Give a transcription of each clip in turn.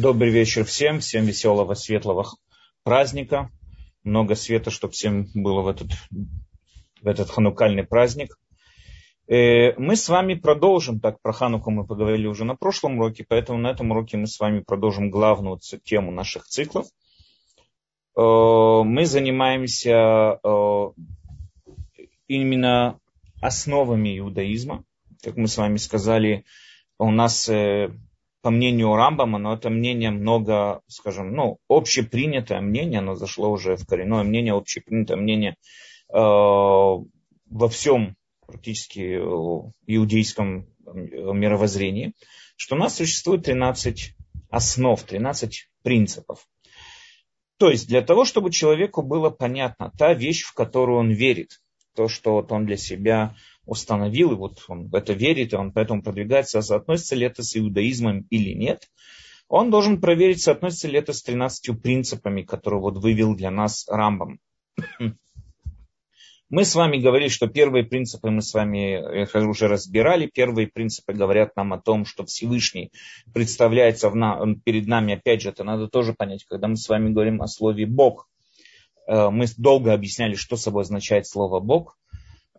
Добрый вечер всем, всем веселого, светлого праздника. Много света, чтобы всем было в этот, в этот ханукальный праздник. Э, мы с вами продолжим, так про Хануку мы поговорили уже на прошлом уроке, поэтому на этом уроке мы с вами продолжим главную тему наших циклов. Э, мы занимаемся э, именно основами иудаизма. Как мы с вами сказали, у нас по мнению Рамбама, но это мнение много, скажем, ну, общепринятое мнение, оно зашло уже в коренное мнение, общепринятое мнение э, во всем практически э, иудейском э, мировоззрении, что у нас существует 13 основ, 13 принципов. То есть для того, чтобы человеку было понятно та вещь, в которую он верит, то, что вот он для себя установил, и вот он в это верит, и он поэтому продвигается, а соотносится ли это с иудаизмом или нет, он должен проверить, соотносится ли это с 13 принципами, которые вот вывел для нас Рамбам. Мы с вами говорили, что первые принципы мы с вами уже разбирали. Первые принципы говорят нам о том, что Всевышний представляется в на, перед нами. Опять же, это надо тоже понять, когда мы с вами говорим о слове Бог. Э, мы долго объясняли, что собой означает слово Бог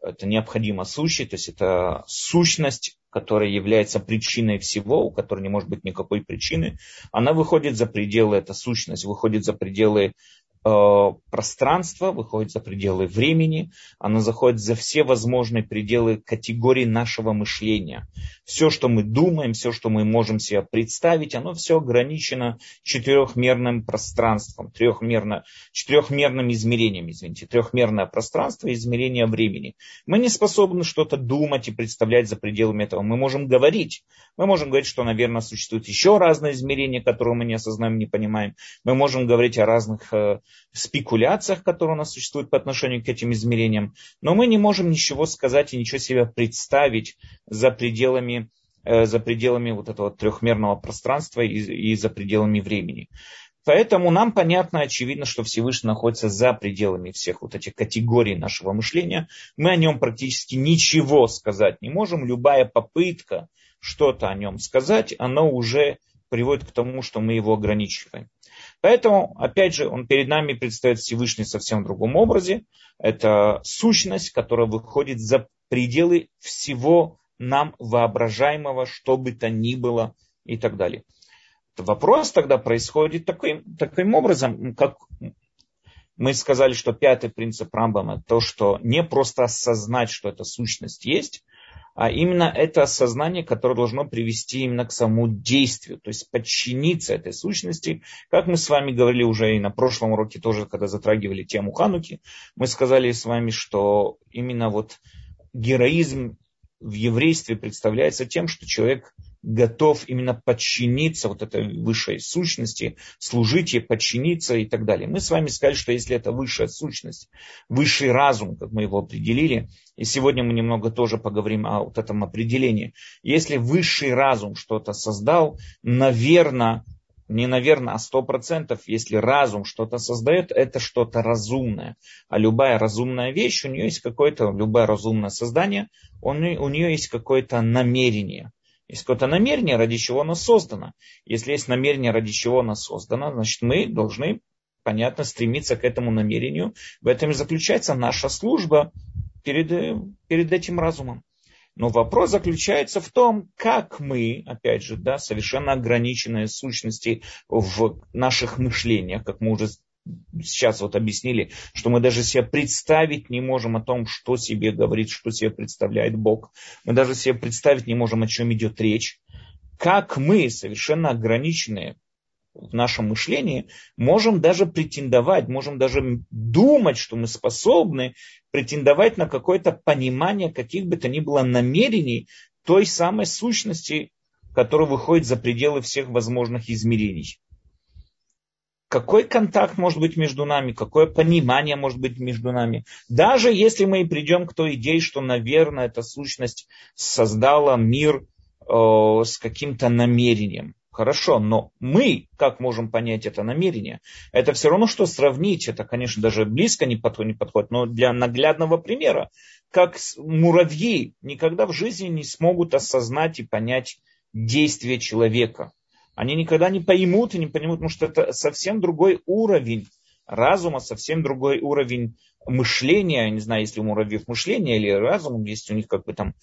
это необходимо сущий, то есть это сущность, которая является причиной всего, у которой не может быть никакой причины, она выходит за пределы, эта сущность выходит за пределы пространство, выходит за пределы времени, оно заходит за все возможные пределы категории нашего мышления. Все, что мы думаем, все, что мы можем себе представить, оно все ограничено четырехмерным пространством, трехмерно, четырехмерным измерением, извините, трехмерное пространство и измерение времени. Мы не способны что-то думать и представлять за пределами этого. Мы можем говорить. Мы можем говорить, что, наверное, существуют еще разные измерения, которые мы не осознаем, не понимаем. Мы можем говорить о разных э, спекуляциях, которые у нас существуют по отношению к этим измерениям, но мы не можем ничего сказать и ничего себе представить за пределами, э, за пределами вот этого трехмерного пространства и, и за пределами времени. Поэтому нам понятно, очевидно, что Всевышний находится за пределами всех вот этих категорий нашего мышления. Мы о нем практически ничего сказать не можем. Любая попытка что-то о нем сказать, она уже приводит к тому, что мы его ограничиваем. Поэтому, опять же, он перед нами предстает Всевышний совсем другом образе. Это сущность, которая выходит за пределы всего нам воображаемого, что бы то ни было и так далее. Вопрос тогда происходит таким, таким образом, как мы сказали, что пятый принцип Рамбама, то, что не просто осознать, что эта сущность есть, а именно это осознание, которое должно привести именно к самому действию, то есть подчиниться этой сущности. Как мы с вами говорили уже и на прошлом уроке тоже, когда затрагивали тему Хануки, мы сказали с вами, что именно вот героизм в еврействе представляется тем, что человек готов именно подчиниться вот этой высшей сущности, служить ей, подчиниться и так далее. Мы с вами сказали, что если это высшая сущность, высший разум, как мы его определили, и сегодня мы немного тоже поговорим о вот этом определении. Если высший разум что-то создал, наверное, не наверное, а сто процентов, если разум что-то создает, это что-то разумное. А любая разумная вещь, у нее есть какое-то, любое разумное создание, он, у нее есть какое-то намерение. Есть какое-то намерение, ради чего оно создано. Если есть намерение, ради чего оно создано, значит мы должны, понятно, стремиться к этому намерению. В этом и заключается наша служба перед, перед этим разумом. Но вопрос заключается в том, как мы, опять же, да, совершенно ограниченные сущности в наших мышлениях, как мы уже сейчас вот объяснили, что мы даже себе представить не можем о том, что себе говорит, что себе представляет Бог. Мы даже себе представить не можем, о чем идет речь. Как мы, совершенно ограниченные в нашем мышлении, можем даже претендовать, можем даже думать, что мы способны претендовать на какое-то понимание каких бы то ни было намерений той самой сущности, которая выходит за пределы всех возможных измерений какой контакт может быть между нами, какое понимание может быть между нами. Даже если мы придем к той идее, что, наверное, эта сущность создала мир э, с каким-то намерением. Хорошо, но мы как можем понять это намерение? Это все равно, что сравнить, это, конечно, даже близко не подходит, не подходит но для наглядного примера, как муравьи никогда в жизни не смогут осознать и понять действие человека Они никогда не поймут и не поймут, потому что это совсем другой уровень разума, совсем другой уровень мышления. Я не знаю, если у муравьев мышление или разум, есть у них как бы там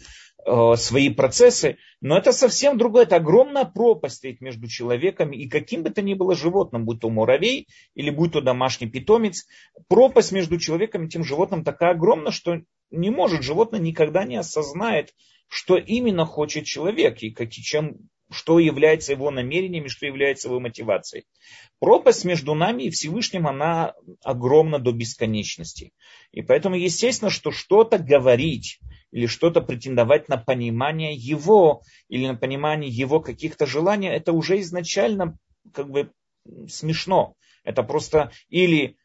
э, свои процессы. Но это совсем другое. Это огромная пропасть стоит между человеком и каким бы то ни было животным, будь то муравей или будь то домашний питомец. Пропасть между человеком и тем животным такая огромна, что не может животное никогда не осознает, что именно хочет человек и как, чем что является его намерениями, что является его мотивацией. Пропасть между нами и Всевышним, она огромна до бесконечности. И поэтому естественно, что что-то говорить или что-то претендовать на понимание его или на понимание его каких-то желаний, это уже изначально как бы смешно. Это просто или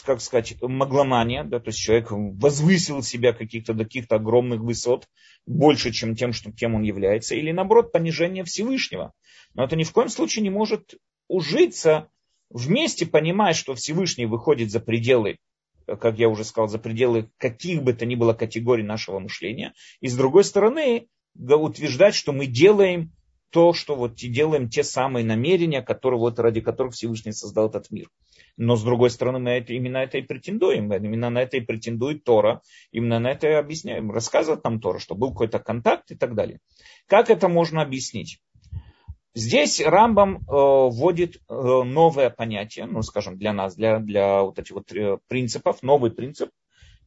как сказать, магломания, да, то есть человек возвысил себя каких-то до каких-то огромных высот, больше, чем тем, что, кем он является, или наоборот, понижение Всевышнего. Но это ни в коем случае не может ужиться вместе, понимая, что Всевышний выходит за пределы, как я уже сказал, за пределы каких бы то ни было категорий нашего мышления, и с другой стороны, утверждать, что мы делаем то, что вот делаем те самые намерения, которые, вот, ради которых Всевышний создал этот мир. Но с другой стороны, мы это, именно это и претендуем. Именно на это и претендует Тора. Именно на это и объясняем. Рассказывает нам Тора, что был какой-то контакт и так далее. Как это можно объяснить? Здесь Рамбам э, вводит э, новое понятие, ну, скажем, для нас, для, для вот этих вот э, принципов, новый принцип,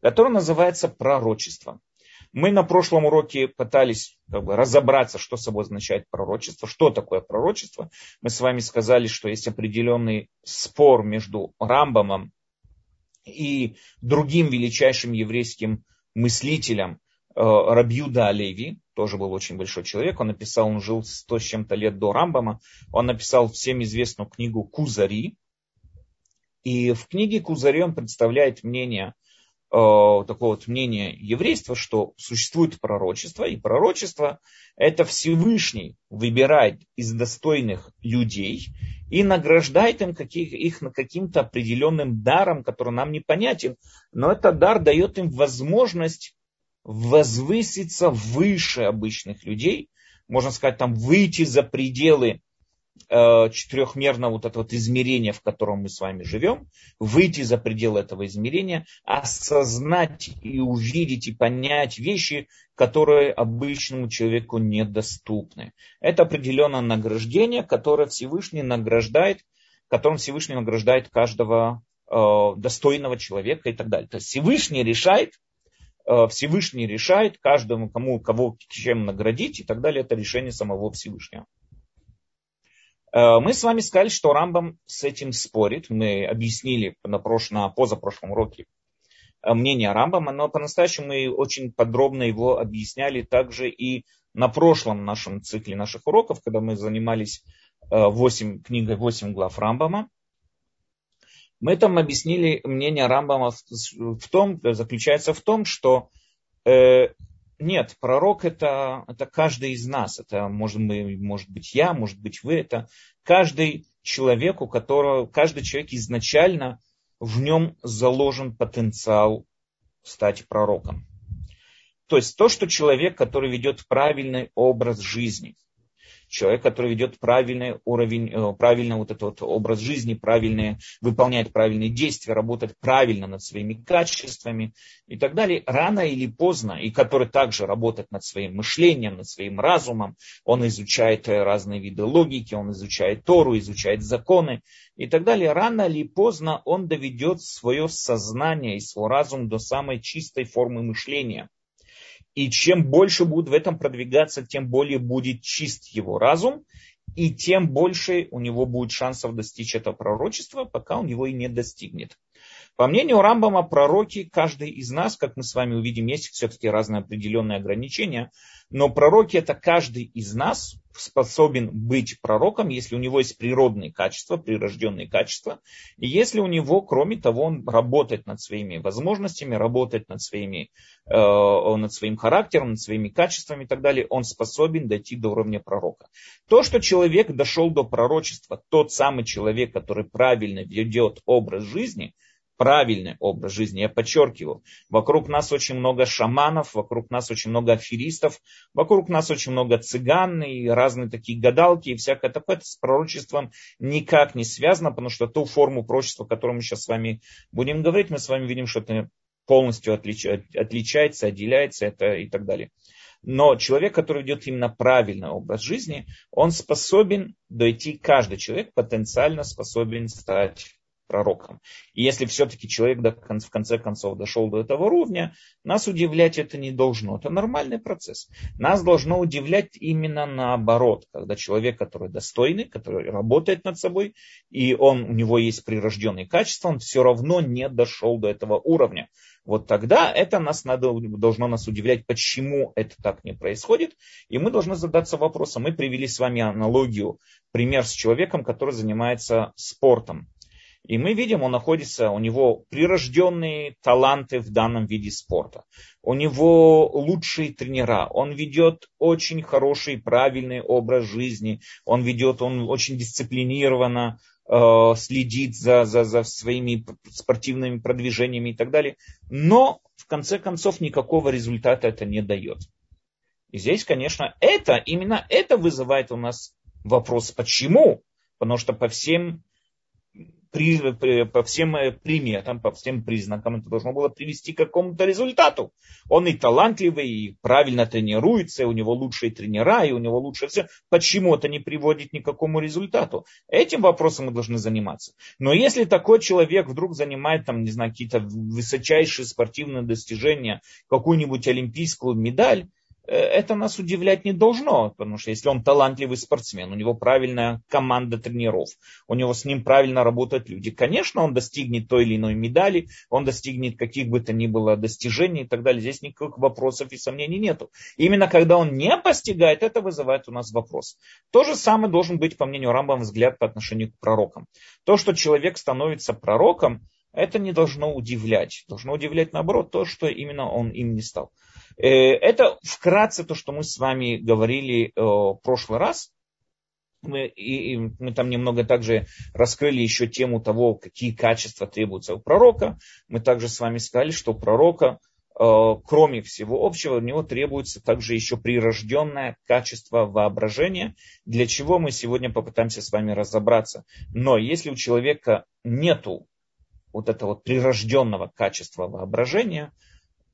который называется пророчество. Мы на прошлом уроке пытались как бы, разобраться, что собой означает пророчество, что такое пророчество. Мы с вами сказали, что есть определенный спор между Рамбамом и другим величайшим еврейским мыслителем э, Рабьюда Алеви, тоже был очень большой человек, он написал, он жил сто с чем-то лет до Рамбама, он написал всем известную книгу Кузари, и в книге Кузари он представляет мнение Э, такое вот мнение еврейства, что существует пророчество, и пророчество это Всевышний выбирает из достойных людей и награждает им каких, их каким-то определенным даром, который нам непонятен, но этот дар дает им возможность возвыситься выше обычных людей, можно сказать, там выйти за пределы четырехмерного вот этого вот измерения, в котором мы с вами живем, выйти за пределы этого измерения, осознать и увидеть и понять вещи, которые обычному человеку недоступны. Это определенное награждение, которое Всевышний награждает, которым Всевышний награждает каждого э, достойного человека и так далее. То есть Всевышний решает, э, Всевышний решает каждому, кому, кого чем наградить и так далее. Это решение самого Всевышнего. Э, мы с вами сказали, что Рамбам с этим спорит. Мы объяснили на, прошлом, на позапрошлом уроке э, мнение Рамбама, но по-настоящему мы очень подробно его объясняли также и на прошлом нашем цикле наших уроков, когда мы занимались 8, э, книгой 8 глав Рамбама. Мы там объяснили мнение Рамбама в том, заключается в том, что нет, пророк это, это каждый из нас. Это может, может быть я, может быть вы. Это каждый человек, у которого, каждый человек изначально в нем заложен потенциал стать пророком. То есть то, что человек, который ведет правильный образ жизни, человек, который ведет правильный уровень, э, правильный вот этот вот образ жизни, правильные, выполняет правильные действия, работает правильно над своими качествами и так далее, рано или поздно, и который также работает над своим мышлением, над своим разумом, он изучает э, разные виды логики, он изучает Тору, изучает законы и так далее, рано или поздно он доведет свое сознание и свой разум до самой чистой формы мышления – и чем больше будет в этом продвигаться, тем более будет чист его разум, и тем больше у него будет шансов достичь этого пророчества, пока он его и не достигнет. По мнению Рамбама, пророки, каждый из нас, как мы с вами увидим, есть все-таки разные определенные ограничения, но пророки это каждый из нас способен быть пророком, если у него есть природные качества, прирожденные качества, и если у него, кроме того, он работает над своими возможностями, работает над, своими, э, над своим характером, над своими качествами и так далее, он способен дойти до уровня пророка. То, что человек дошел до пророчества, тот самый человек, который правильно ведет образ жизни – правильный образ жизни. Я подчеркиваю, вокруг нас очень много шаманов, вокруг нас очень много аферистов, вокруг нас очень много цыган и разные такие гадалки и всякое такое. Это с пророчеством никак не связано, потому что ту форму пророчества, о которой мы сейчас с вами будем говорить, мы с вами видим, что это полностью отличается, отделяется это и так далее. Но человек, который ведет именно правильный образ жизни, он способен дойти, каждый человек потенциально способен стать пророком. И если все-таки человек в конце концов дошел до этого уровня, нас удивлять это не должно. Это нормальный процесс. Нас должно удивлять именно наоборот, когда человек, который достойный, который работает над собой, и он, у него есть прирожденные качества, он все равно не дошел до этого уровня. Вот тогда это нас надо, должно нас удивлять, почему это так не происходит. И мы должны задаться вопросом. Мы привели с вами аналогию, пример с человеком, который занимается спортом. И мы видим, он находится, у него прирожденные таланты в данном виде спорта. У него лучшие тренера. Он ведет очень хороший, правильный образ жизни. Он ведет, он очень дисциплинированно э, следит за, за, за своими спортивными продвижениями и так далее. Но, в конце концов, никакого результата это не дает. И здесь, конечно, это, именно это вызывает у нас вопрос, почему? Потому что по всем по всем э, приметам, по всем признакам это должно было привести к какому-то результату. Он и талантливый, и правильно тренируется, и у него лучшие тренера, и у него лучше все. Почему это не приводит ни к какому результату? Этим вопросом мы должны заниматься. Но если такой человек вдруг занимает там, не знаю, какие-то высочайшие спортивные достижения, какую-нибудь олимпийскую медаль, это нас удивлять не должно, потому что если он талантливый спортсмен, у него правильная команда тренеров, у него с ним правильно работают люди, конечно, он достигнет той или иной медали, он достигнет каких бы то ни было достижений и так далее. Здесь никаких вопросов и сомнений нету. Именно когда он не постигает, это вызывает у нас вопрос. То же самое должен быть, по мнению Рамбам, взгляд по отношению к пророкам. То, что человек становится пророком, это не должно удивлять. Должно удивлять, наоборот, то, что именно он им не стал. Э, это вкратце то, что мы с вами говорили э, в прошлый раз. Мы, и, и мы там немного также раскрыли еще тему того, какие качества требуются у пророка. Мы также с вами сказали, что у пророка, э, кроме всего общего, у него требуется также еще прирожденное качество воображения, для чего мы сегодня попытаемся с вами разобраться. Но если у человека нету вот этого прирожденного качества воображения,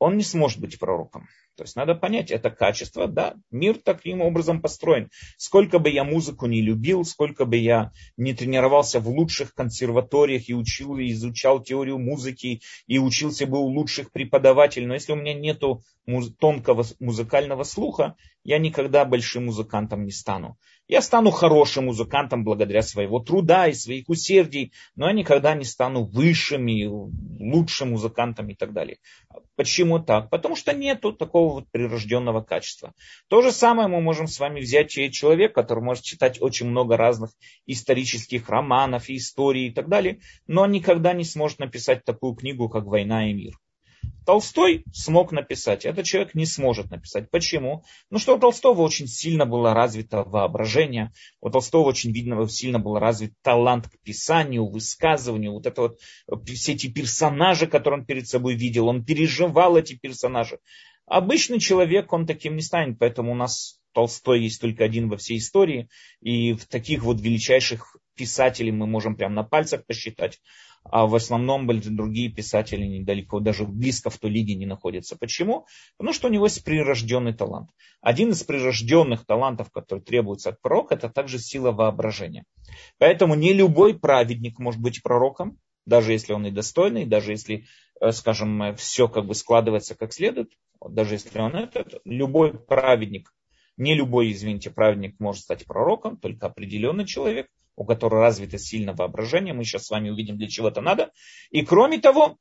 он не сможет быть пророком. То есть надо понять, это качество, да, мир таким образом построен. Сколько бы я музыку не любил, сколько бы я не тренировался в лучших консерваториях и учил, и изучал теорию музыки, и учился бы у лучших преподавателей, но если у меня нет тонкого музыкального слуха, я никогда большим музыкантом не стану. Я стану хорошим музыкантом благодаря своего труда и своих усердий, но я никогда не стану высшим и лучшим музыкантом и так далее. Почему так? Потому что нету такого вот прирожденного качества. То же самое мы можем с вами взять человек, который может читать очень много разных исторических романов и историй и так далее, но никогда не сможет написать такую книгу, как «Война и мир». Толстой смог написать, этот человек не сможет написать. Почему? Ну что у Толстого очень сильно было развито воображение, у Толстого очень видно, сильно был развит талант к писанию, высказыванию, вот это вот все эти персонажи, которые он перед собой видел, он переживал эти персонажи. Обычный человек, он таким не станет, поэтому у нас Толстой есть только один во всей истории, и в таких вот величайших писателей мы можем прям на пальцах посчитать а в основном другие писатели недалеко, даже близко в той лиге не находятся. Почему? Потому что у него есть прирожденный талант. Один из прирожденных талантов, который требуется от пророка, это также сила воображения. Поэтому не любой праведник может быть пророком, даже если он и достойный, даже если, э, скажем, все как бы складывается как следует, даже если он это, любой праведник, не любой, извините, праведник может стать пророком, только определенный человек – у которого развито сильное воображение. Мы сейчас с вами увидим, для чего это надо. И кроме того,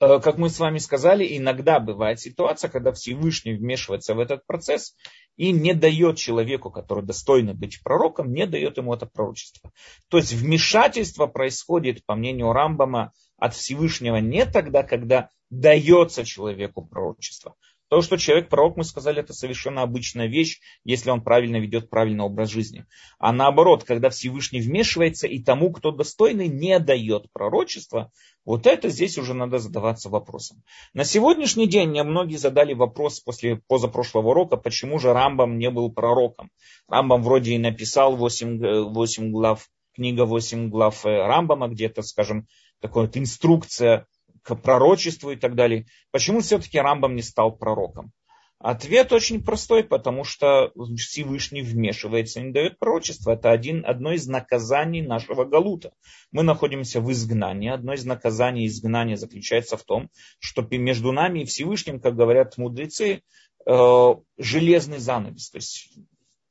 э, как мы с вами сказали, иногда бывает ситуация, когда Всевышний вмешивается в этот процесс и не дает человеку, который достойно быть пророком, не дает ему это пророчество. То есть вмешательство происходит, по мнению Рамбама, от Всевышнего не тогда, когда дается человеку пророчество, То, что человек пророк, мы сказали, это совершенно обычная вещь, если он правильно ведет правильный образ жизни. А наоборот, когда Всевышний вмешивается и тому, кто достойный, не дает пророчества, вот это здесь уже надо задаваться вопросом. На сегодняшний день мне многие задали вопрос после позапрошлого урока, почему же Рамбам не был пророком. Рамбам вроде и написал 8, 8 глав, книга 8 глав э, Рамбама, где-то, скажем, такая вот инструкция к пророчеству и так далее. Почему все-таки Рамбам не стал пророком? Ответ очень простой, потому что Всевышний вмешивается и не дает пророчество. Это один, одно из наказаний нашего Галута. Мы находимся в изгнании. Одно из наказаний изгнания заключается в том, что между нами и Всевышним, как говорят мудрецы, э, железный занавес. То есть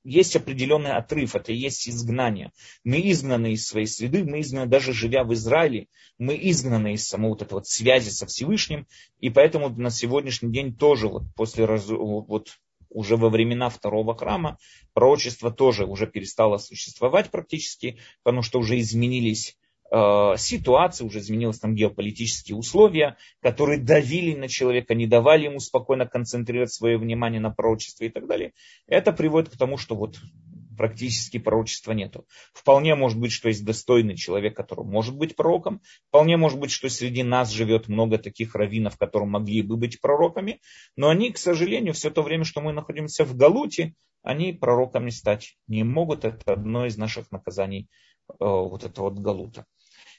есть определенный отрыв, это есть изгнание. Мы изгнаны из своей среды, мы изгнаны, даже живя в Израиле, мы изгнаны из самой вот этой вот связи со Всевышним, и поэтому на сегодняшний день тоже вот после вот уже во времена второго храма пророчество тоже уже перестало существовать практически, потому что уже изменились ситуация, уже изменились там геополитические условия, которые давили на человека, не давали ему спокойно концентрировать свое внимание на пророчестве и так далее. Это приводит к тому, что вот практически пророчества нету. Вполне может быть, что есть достойный человек, который может быть пророком. Вполне может быть, что среди нас живет много таких раввинов, которые могли бы быть пророками. Но они, к сожалению, все то время, что мы находимся в Галуте, они пророками стать не могут. Это одно из наших наказаний э, вот этого вот Галута.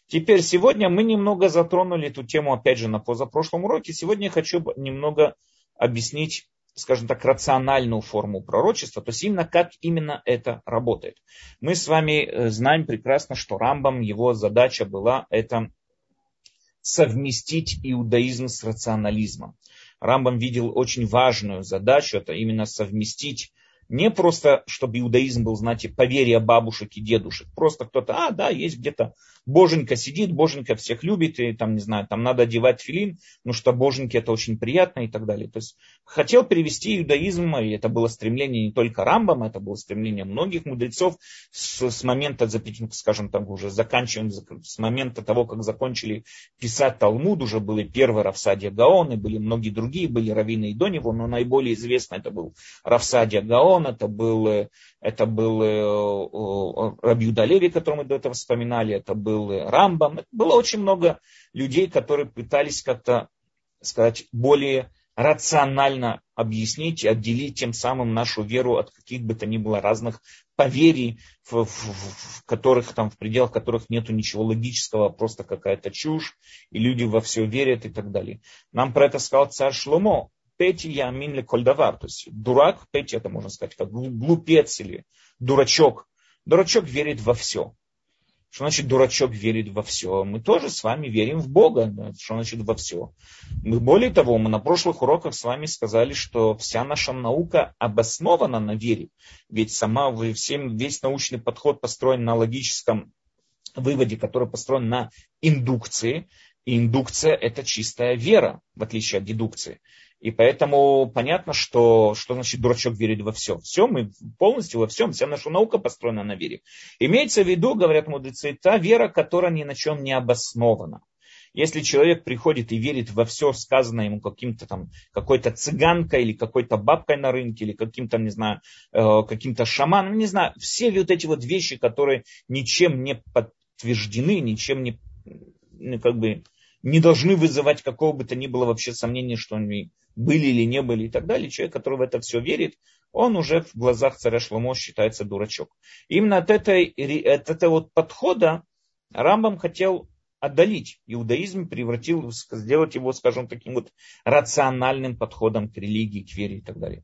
Теперь сегодня мы немного затронули эту тему, опять же, на позапрошлом уроке. Сегодня я хочу немного объяснить, скажем так, рациональную форму пророчества, то есть именно как именно это работает. Мы с вами э, знаем прекрасно, что Рамбам, его задача была это совместить иудаизм с рационализмом. Рамбам видел очень важную задачу, это именно совместить не просто, чтобы иудаизм был, знаете, поверье бабушек и дедушек. Просто кто-то, а, да, есть где-то боженька сидит, боженька всех любит, и там, не знаю, там надо одевать филин, ну что боженьки это очень приятно и так далее. То есть хотел перевести иудаизм, и это было стремление не только Рамбама, это было стремление многих мудрецов с, с момента, скажем так, уже заканчиваем, с момента того, как закончили писать Талмуд, уже были первые Равсадия Гаон, и были многие другие, были раввины и до него, но наиболее известно это был Равсадия Гаон, это был, это был э, Рабиуда Леви, который мы до этого вспоминали, это был был Рамбам. Было очень много людей, которые пытались как-то сказать более рационально объяснить и отделить тем самым нашу веру от каких бы то ни было разных поверий, в, в, в которых там в пределах которых нету ничего логического, просто какая-то чушь, и люди во все верят и так далее. Нам про это сказал царь Шломо. Пети ямин ли кольдавар. То есть дурак, пети это можно сказать как глупец или дурачок. Дурачок верит во все. Что значит дурачок верит во все? Мы тоже с вами верим в Бога. Что значит во все? Мы, более того, мы на прошлых уроках с вами сказали, что вся наша наука обоснована на вере. Ведь сама всем, весь научный подход построен на логическом выводе, который построен на индукции. И индукция это чистая вера, в отличие от дедукции. И поэтому понятно, что, что значит дурачок верит во все. Все, мы полностью во всем, вся наша наука построена на вере. Имеется в виду, говорят мудрецы, та вера, которая ни на чем не обоснована. Если человек приходит и верит во все сказанное ему каким-то там, какой-то цыганкой или какой-то бабкой на рынке, или каким-то, не знаю, э, каким-то шаманом, не знаю, все вот эти вот вещи, которые ничем не подтверждены, ничем не, как бы, не должны вызывать какого бы то ни было вообще сомнения, что они были или не были и так далее, человек, который в это все верит, он уже в глазах царя Шломо считается дурачок. Именно от, этой, от этого вот подхода Рамбам хотел отдалить иудаизм, превратил, сделать его, скажем, таким вот рациональным подходом к религии, к вере и так далее.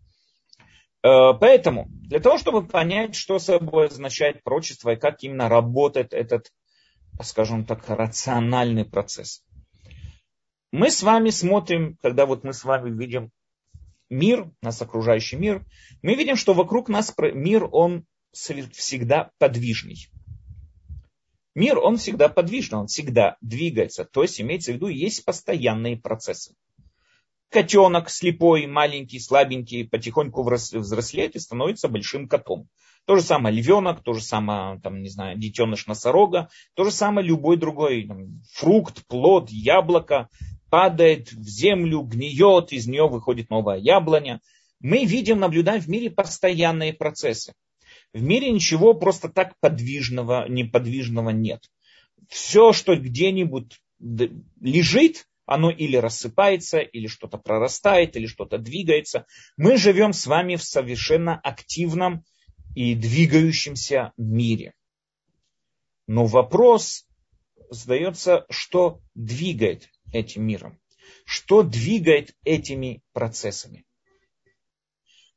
Э, поэтому, для того, чтобы понять, что собой означает прочество и как именно работает этот, скажем так, рациональный процесс, мы с вами смотрим, когда вот мы с вами видим мир, нас окружающий мир, мы видим, что вокруг нас мир, он всегда подвижный. Мир, он всегда подвижный, он всегда двигается. То есть, имеется в виду, есть постоянные процессы. Котенок слепой, маленький, слабенький, потихоньку взрослеет и становится большим котом. То же самое львенок, то же самое, там, не знаю, детеныш носорога, то же самое любой другой там, фрукт, плод, яблоко, падает в землю, гниет, из нее выходит новая яблоня. Мы видим, наблюдаем в мире постоянные процессы. В мире ничего просто так подвижного, неподвижного нет. Все, что где-нибудь лежит, оно или рассыпается, или что-то прорастает, или что-то двигается. Мы живем с вами в совершенно активном и двигающемся мире. Но вопрос задается, что двигает этим миром? Что двигает этими процессами?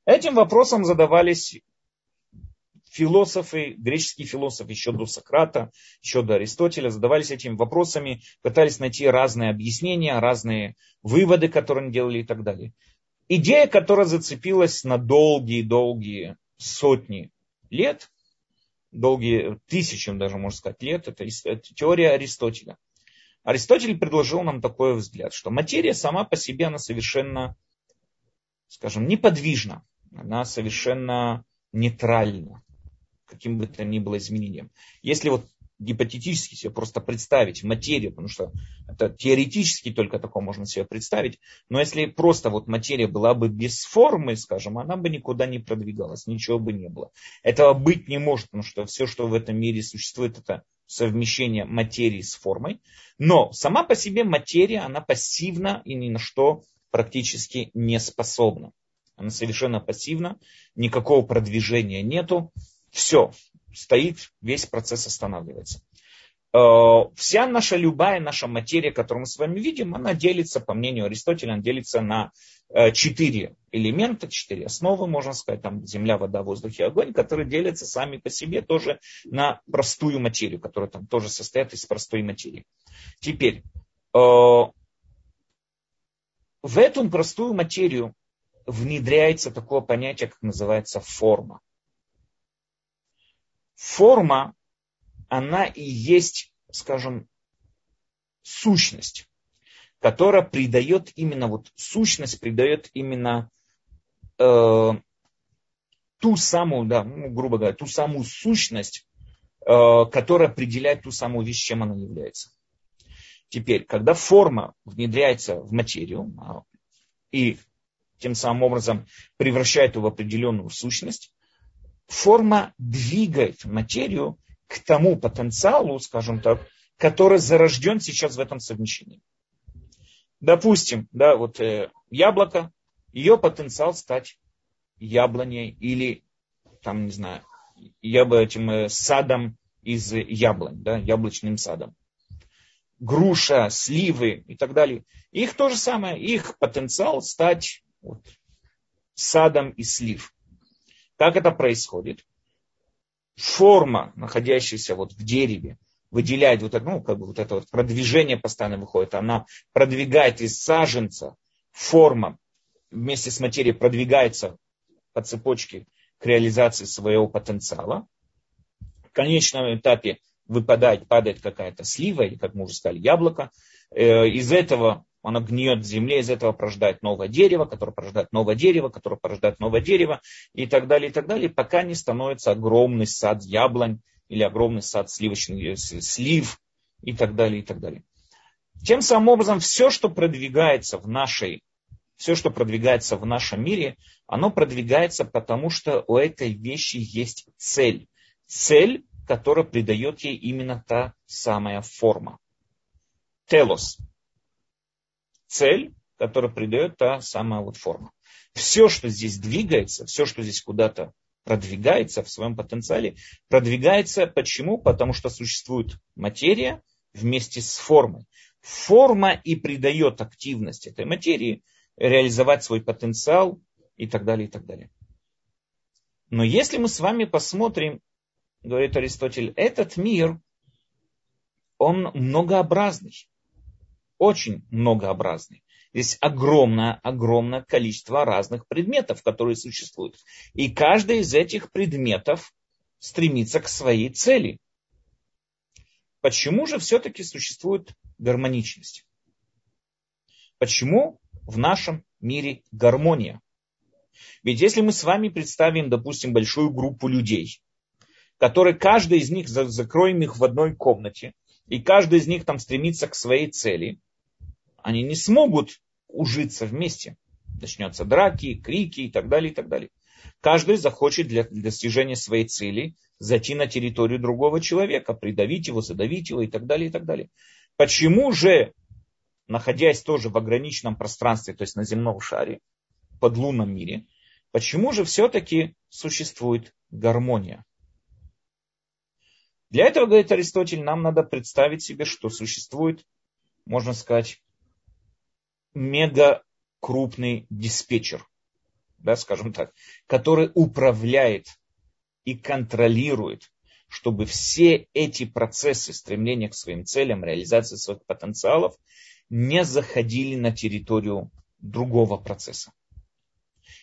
Этим вопросом задавались философы, греческие философы еще до Сократа, еще до Аристотеля задавались этими вопросами, пытались найти разные объяснения, разные выводы, которые они делали и так далее. Идея, которая зацепилась на долгие-долгие сотни лет, долгие тысячи, даже можно сказать, лет, это, теория Аристотеля. Аристотель предложил нам такой взгляд, что материя сама по себе, она совершенно, скажем, неподвижна, она совершенно нейтральна каким бы то ни было изменением. Если вот гипотетически себе просто представить материю, потому что это теоретически только такое можно себе представить, но если просто вот материя была бы без формы, скажем, она бы никуда не продвигалась, ничего бы не было. Этого быть не может, потому что все, что в этом мире существует, это совмещение материи с формой. Но сама по себе материя, она пассивна и ни на что практически не способна. Она совершенно пассивна, никакого продвижения нету все, стоит, весь процесс останавливается. Э, вся наша любая наша материя, которую мы с вами видим, она делится, по мнению Аристотеля, она делится на э, четыре элемента, четыре основы, можно сказать, там земля, вода, воздух и огонь, которые делятся сами по себе тоже на простую материю, которая там тоже состоит из простой материи. Теперь, э, в эту простую материю внедряется такое понятие, как называется форма форма, она и есть, скажем, сущность, которая придает именно, вот сущность придает именно э, ту самую, да, ну, грубо говоря, ту самую сущность, э, которая определяет ту самую вещь, чем она является. Теперь, когда форма внедряется в материю а, и тем самым образом превращает ее в определенную сущность, форма двигает материю к тому потенциалу, скажем так, который зарожден сейчас в этом совмещении. Допустим, да, вот э, яблоко, ее потенциал стать яблоней или, там, не знаю, я бы этим э, садом из яблонь, да, яблочным садом. Груша, сливы и так далее. Их то же самое, их потенциал стать вот, садом из слив. Как это происходит? Форма, находящаяся вот в дереве, выделяет вот это, ну, как бы вот это вот продвижение постоянно выходит, она продвигает из саженца, форма вместе с материей продвигается по цепочке к реализации своего потенциала. В конечном этапе выпадает, падает какая-то слива, или, как мы уже сказали, яблоко. Э, из этого оно гниет в земле, из этого порождает новое дерево, которое порождает новое дерево, которое порождает новое дерево, и так далее, и так далее, пока не становится огромный сад яблонь или огромный сад сливочных э, слив, и так далее, и так далее. Тем самым образом, все, что продвигается в нашей, все, что продвигается в нашем мире, оно продвигается потому, что у этой вещи есть цель. Цель, которая придает ей именно та самая форма. Телос цель, которая придает та самая вот форма. Все, что здесь двигается, все, что здесь куда-то продвигается в своем потенциале, продвигается почему? Потому что существует материя вместе с формой. Форма и придает активность этой материи реализовать свой потенциал и так далее, и так далее. Но если мы с вами посмотрим, говорит Аристотель, этот мир, он многообразный очень многообразный. Здесь огромное, огромное количество разных предметов, которые существуют. И каждый из этих предметов стремится к своей цели. Почему же все-таки существует гармоничность? Почему в нашем мире гармония? Ведь если мы с вами представим, допустим, большую группу людей, которые каждый из них, закроем их в одной комнате, и каждый из них там стремится к своей цели, они не смогут ужиться вместе. Начнется драки, крики и так далее, и так далее. Каждый захочет для достижения своей цели зайти на территорию другого человека, придавить его, задавить его и так далее, и так далее. Почему же, находясь тоже в ограниченном пространстве, то есть на земном шаре, под лунном мире, почему же все-таки существует гармония? Для этого, говорит Аристотель, нам надо представить себе, что существует, можно сказать, мега крупный диспетчер, да, скажем так, который управляет и контролирует, чтобы все эти процессы стремления к своим целям, реализации своих потенциалов не заходили на территорию другого процесса.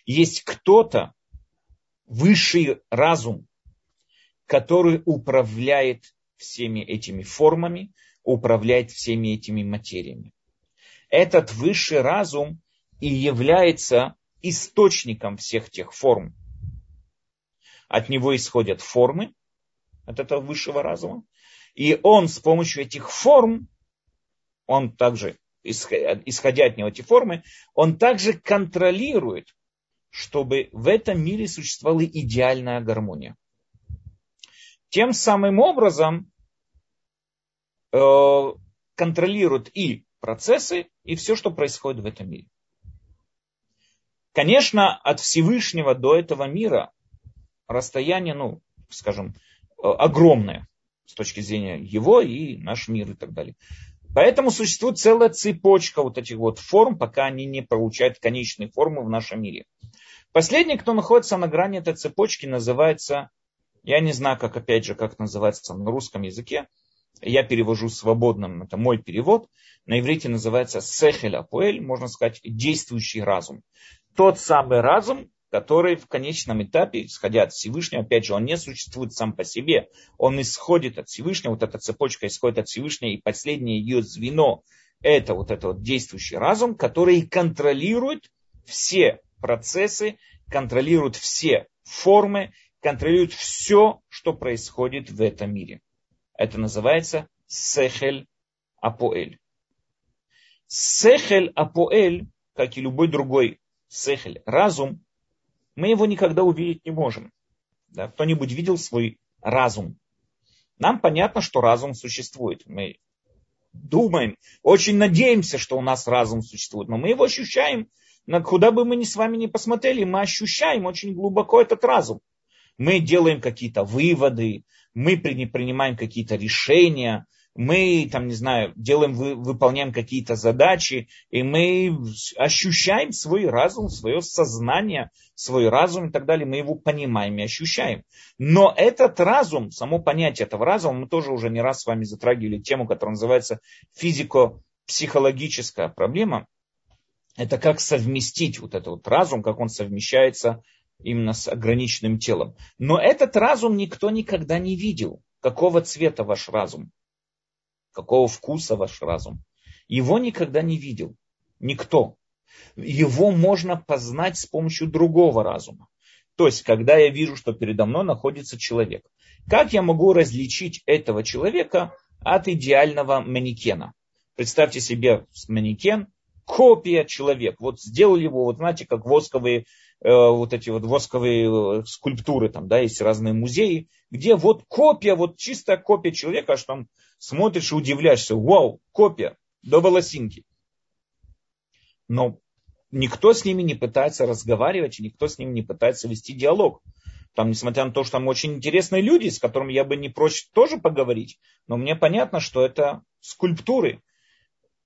Есть кто-то, высший разум, который управляет всеми этими формами, управляет всеми этими материями. Этот высший разум и является источником всех тех форм. От него исходят формы, от этого высшего разума. И он с помощью этих форм, он также, исходя от него эти формы, он также контролирует, чтобы в этом мире существовала идеальная гармония. Тем самым образом э, контролирует и процессы, и все, что происходит в этом мире. Конечно, от Всевышнего до этого мира расстояние, ну, скажем, э, огромное с точки зрения его и наш мир и так далее. Поэтому существует целая цепочка вот этих вот форм, пока они не получают конечные формы в нашем мире. Последний, кто находится на грани этой цепочки, называется я не знаю, как опять же, как называется на русском языке. Я перевожу свободным, это мой перевод. На иврите называется сехель апуэль, можно сказать, действующий разум. Тот самый разум, который в конечном этапе, исходя от Всевышнего, опять же, он не существует сам по себе, он исходит от Всевышнего, вот эта цепочка исходит от Всевышнего, и последнее ее звено – это вот этот вот действующий разум, который контролирует все процессы, контролирует все формы контролирует все, что происходит в этом мире. Это называется Сехель Апоэль. Сехель Апоэль, как и любой другой Сехель, разум, мы его никогда увидеть не можем. Да? Кто-нибудь видел свой разум? Нам понятно, что разум существует. Мы думаем, очень надеемся, что у нас разум существует, но мы его ощущаем, куда бы мы ни с вами ни посмотрели, мы ощущаем очень глубоко этот разум мы делаем какие-то выводы, мы принимаем какие-то решения, мы, там, не знаю, делаем, выполняем какие-то задачи, и мы ощущаем свой разум, свое сознание, свой разум и так далее, мы его понимаем и ощущаем. Но этот разум, само понятие этого разума, мы тоже уже не раз с вами затрагивали тему, которая называется физико-психологическая проблема, это как совместить вот этот вот разум, как он совмещается именно с ограниченным телом. Но этот разум никто никогда не видел. Какого цвета ваш разум? Какого вкуса ваш разум? Его никогда не видел. Никто. Его можно познать с помощью другого разума. То есть, когда я вижу, что передо мной находится человек, как я могу различить этого человека от идеального манекена? Представьте себе манекен, копия человека. Вот сделали его, вот знаете, как восковые Э, вот эти вот восковые э, скульптуры, там, да, есть разные музеи, где вот копия, вот чистая копия человека, аж там смотришь и удивляешься, вау, копия, до волосинки. Но никто с ними не пытается разговаривать, и никто с ними не пытается вести диалог. Там, несмотря на то, что там очень интересные люди, с которыми я бы не прочь тоже поговорить, но мне понятно, что это скульптуры,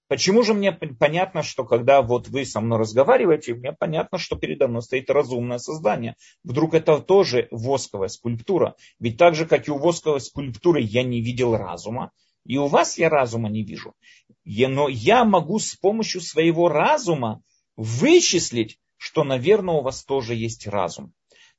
Почему же мне понятно, что когда вот вы со мной разговариваете, мне понятно, что передо мной стоит разумное создание. Вдруг это тоже восковая скульптура. Ведь так же, как и у восковой скульптуры я не видел разума, и у вас я разума не вижу. Но я могу с помощью своего разума вычислить, что, наверное, у вас тоже есть разум.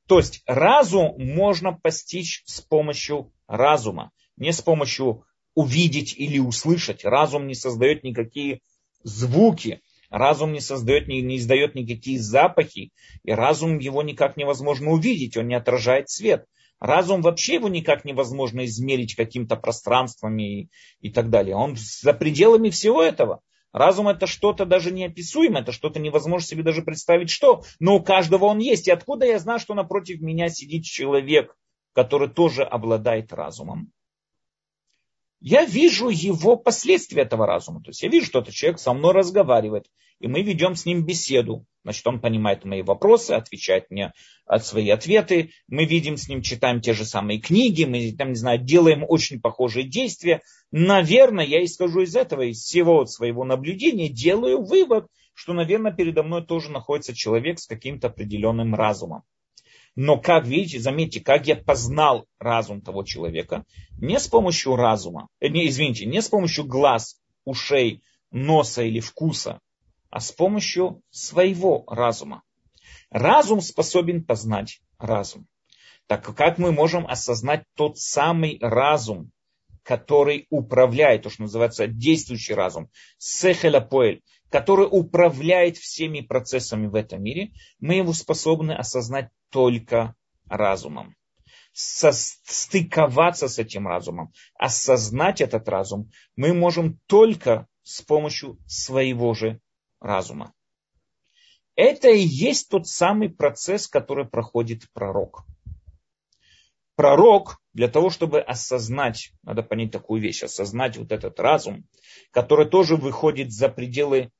То есть разум можно постичь с помощью разума, не с помощью увидеть или услышать. Разум не создает никакие звуки, разум не создает, не, не издает никакие запахи, и разум его никак невозможно увидеть, он не отражает свет. Разум вообще его никак невозможно измерить каким-то пространствами и, и так далее. Он за пределами всего этого. Разум это что-то даже неописуемое, это что-то невозможно себе даже представить, что. Но у каждого он есть. И откуда я знаю, что напротив меня сидит человек, который тоже обладает разумом? Я вижу его последствия этого разума. То есть я вижу, что этот человек со мной разговаривает, и мы ведем с ним беседу. Значит, он понимает мои вопросы, отвечает мне от свои ответы. Мы видим с ним, читаем те же самые книги, мы там, не знаю, делаем очень похожие действия. Наверное, я исхожу из этого, из всего своего наблюдения, делаю вывод, что, наверное, передо мной тоже находится человек с каким-то определенным разумом. Но как видите, заметьте, как я познал разум того человека, не с помощью разума, э, не, извините, не с помощью глаз, ушей, носа или вкуса, а с помощью своего разума. Разум способен познать разум. Так как мы можем осознать тот самый разум, который управляет, то, что называется действующий разум, сехелапоэль, который управляет всеми процессами в этом мире, мы его способны осознать только разумом. Состыковаться с этим разумом, осознать этот разум мы можем только с помощью своего же разума. Это и есть тот самый процесс, который проходит пророк. Пророк для того, чтобы осознать, надо понять такую вещь, осознать вот этот разум, который тоже выходит за пределы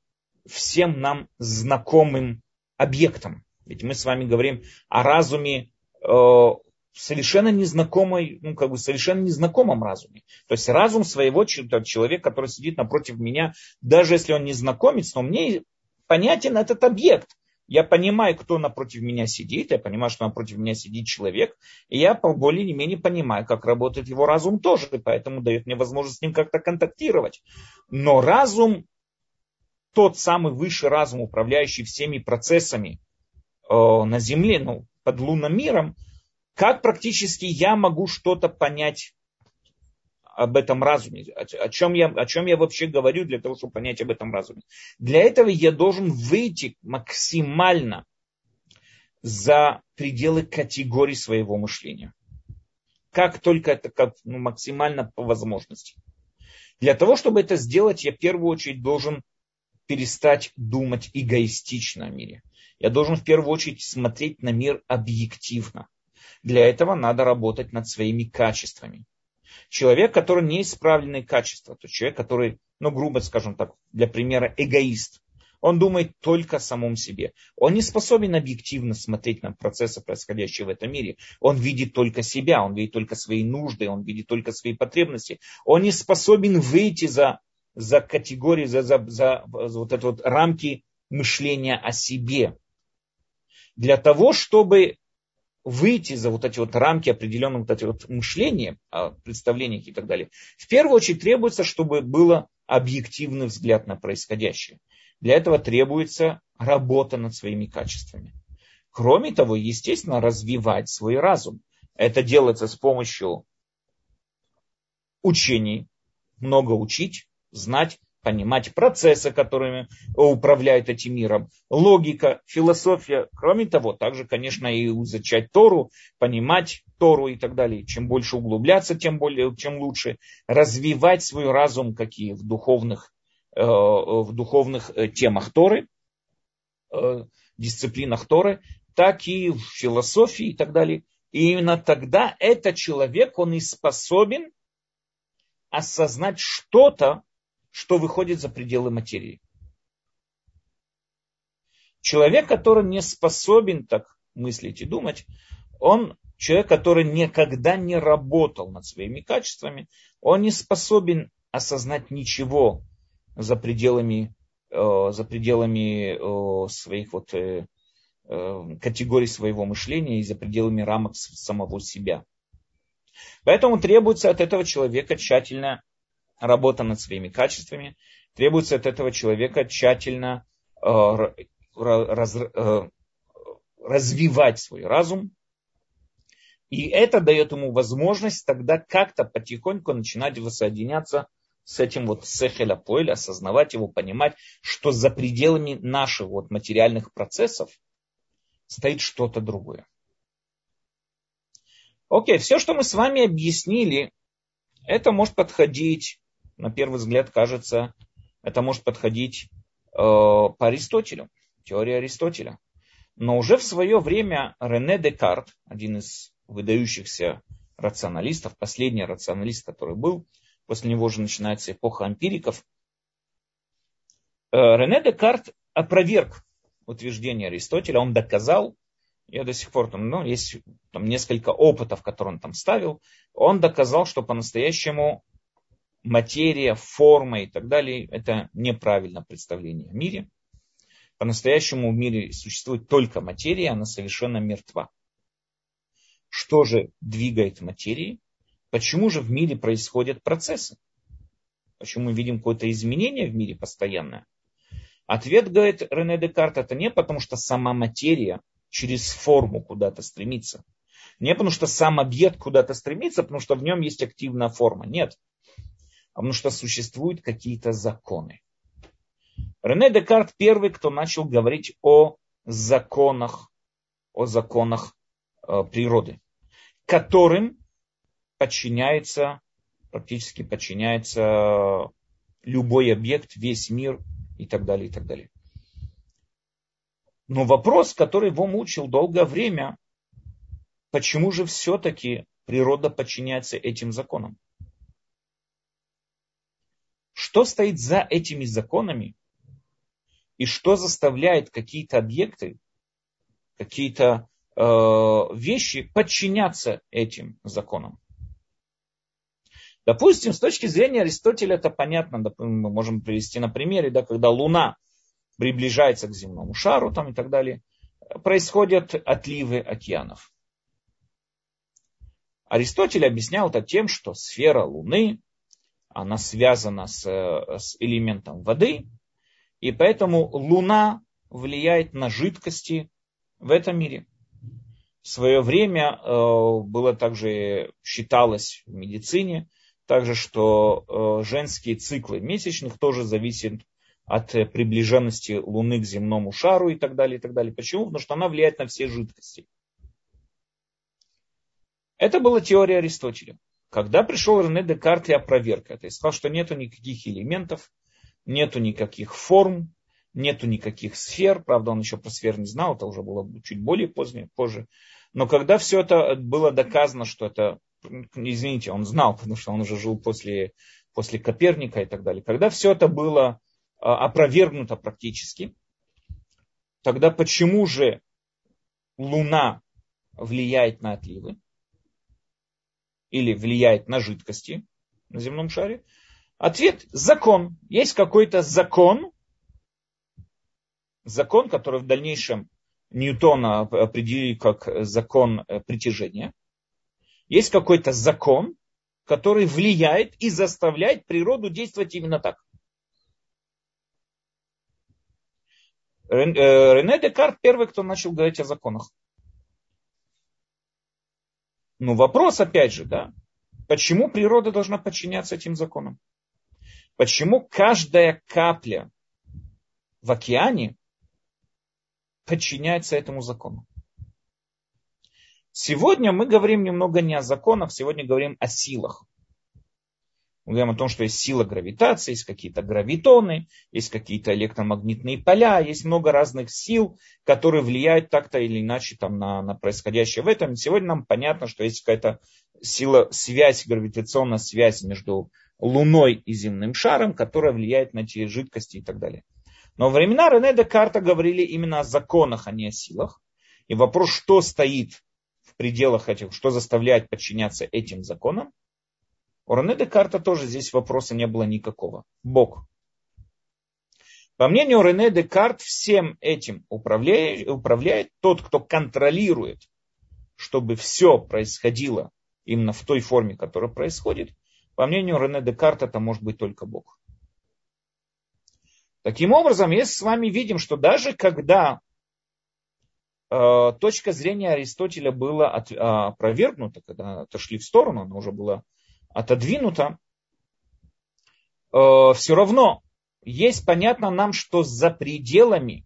всем нам знакомым объектам. Ведь мы с вами говорим о разуме э, совершенно незнакомой, ну, как бы совершенно незнакомом разуме. То есть разум своего человека, который сидит напротив меня, даже если он незнакомец, но мне понятен этот объект. Я понимаю, кто напротив меня сидит, я понимаю, что напротив меня сидит человек, и я более или менее понимаю, как работает его разум тоже, и поэтому дает мне возможность с ним как-то контактировать. Но разум, тот самый высший разум, управляющий всеми процессами на Земле, ну, под лунным миром, как практически я могу что-то понять об этом разуме? О чем, я, о чем я вообще говорю для того, чтобы понять об этом разуме? Для этого я должен выйти максимально за пределы категорий своего мышления. Как только это как, ну, максимально по возможности. Для того, чтобы это сделать, я в первую очередь должен перестать думать эгоистично о мире. Я должен в первую очередь смотреть на мир объективно. Для этого надо работать над своими качествами. Человек, который не исправленные качества, то человек, который, ну, грубо скажем так, для примера, эгоист. Он думает только о самом себе. Он не способен объективно смотреть на процессы, происходящие в этом мире. Он видит только себя, он видит только свои нужды, он видит только свои потребности. Он не способен выйти за, за категории, за, за, за, за вот это вот рамки мышления о себе. Для того, чтобы выйти за вот эти вот рамки определенного вот эти вот мышления, а, представления и так далее, в первую очередь требуется, чтобы был объективный взгляд на происходящее. Для этого требуется работа над своими качествами. Кроме того, естественно, развивать свой разум. Это делается с помощью учений, много учить, знать, понимать процессы, которыми управляют этим миром, логика, философия. Кроме того, также, конечно, и изучать Тору, понимать Тору и так далее. Чем больше углубляться, тем, более, чем лучше. Развивать свой разум какие в духовных, э, в духовных э, темах Торы, э, дисциплинах Торы, так и в философии и так далее. И именно тогда этот человек, он и способен осознать что-то, что выходит за пределы материи. Человек, который не способен так мыслить и думать, он человек, который никогда не работал над своими качествами, он не способен осознать ничего за пределами, э, за пределами э, своих вот, э, категорий своего мышления и за пределами рамок самого себя. Поэтому требуется от этого человека тщательно работа над своими качествами. Требуется от этого человека тщательно э, э, развивать свой разум. И это дает ему возможность тогда как-то потихоньку начинать воссоединяться с этим вот сехеля поэля, осознавать его, понимать, что за пределами наших вот материальных процессов стоит что-то другое. Окей, все, что мы с вами объяснили, это может подходить на первый взгляд кажется это может подходить э, по Аристотелю, теория Аристотеля. Но уже в свое время Рене Декарт, один из выдающихся рационалистов, последний рационалист, который был, после него уже начинается эпоха эмпириков, э, Рене Декарт опроверг утверждение Аристотеля, он доказал, я до сих пор там, ну, есть там несколько опытов, которые он там ставил, он доказал, что по-настоящему материя, форма и так далее, это неправильное представление о мире. По-настоящему в мире существует только материя, она совершенно мертва. Что же двигает материей? Почему же в мире происходят процессы? Почему мы видим какое-то изменение в мире постоянное? Ответ, говорит Рене Декарт, это не потому, что сама материя через форму куда-то стремится. Не потому, что сам объект куда-то стремится, потому что в нем есть активная форма. Нет. Потому что существуют какие-то законы. Рене Декарт первый, кто начал говорить о законах, о законах э, природы, которым подчиняется, практически подчиняется любой объект, весь мир и так далее, и так далее. Но вопрос, который его мучил долгое время, почему же все-таки природа подчиняется этим законам? Что стоит за этими законами? И что заставляет какие-то объекты, какие-то э, вещи подчиняться этим законам? Допустим, с точки зрения Аристотеля это понятно, мы можем привести на примере, да, когда Луна приближается к земному шару там, и так далее, происходят отливы океанов. Аристотель объяснял это тем, что сфера Луны, она связана с, с элементом воды, и поэтому Луна влияет на жидкости в этом мире. В свое время э, было также считалось в медицине, также, что э, женские циклы месячных тоже зависят от э, приближенности Луны к земному шару и так далее, и так далее. Почему? Потому что она влияет на все жидкости. Это была теория Аристотеля. Когда пришел Рене Декарт и опроверг это, и сказал, что нету никаких элементов, нету никаких форм, нету никаких сфер. Правда, он еще про сфер не знал, это уже было чуть более позднее, позже. Но когда все это было доказано, что это извините, он знал, потому что он уже жил после, после Коперника и так далее. Когда все это было а, опровергнуто практически, тогда почему же Луна влияет на отливы? Или влияет на жидкости на земном шаре? Ответ – закон. Есть какой-то закон, закон, который в дальнейшем Ньютона определили как закон притяжения – есть какой-то закон, который влияет и заставляет природу действовать именно так. Э, Рене Декарт первый, кто начал говорить о законах. Ну, вопрос опять же, да, почему природа должна подчиняться этим законам? Почему каждая капля в океане подчиняется этому закону? Сегодня мы говорим немного не о законах, сегодня говорим о силах. Мы говорим о том, что есть сила гравитации, есть какие-то гравитоны, есть какие-то электромагнитные поля, есть много разных сил, которые влияют так-то или иначе там, на, на происходящее в этом. Сегодня нам понятно, что есть какая-то сила, связь, гравитационная связь между Луной и земным шаром, которая влияет на те жидкости и так далее. Но во времена Рене Декарта говорили именно о законах, а не о силах. И вопрос, что стоит пределах этих, что заставляет подчиняться этим законам, у Рене Декарта тоже здесь вопроса не было никакого. Бог. По мнению Рене Декарт, всем этим управляет, управляет тот, кто контролирует, чтобы все происходило именно в той форме, которая происходит. По мнению Рене Декарта, это может быть только Бог. Таким образом, если с вами видим, что даже когда Э, точка зрения Аристотеля была от, а, опровергнута, когда отошли в сторону, она уже была отодвинута, э, все равно есть понятно нам, что за пределами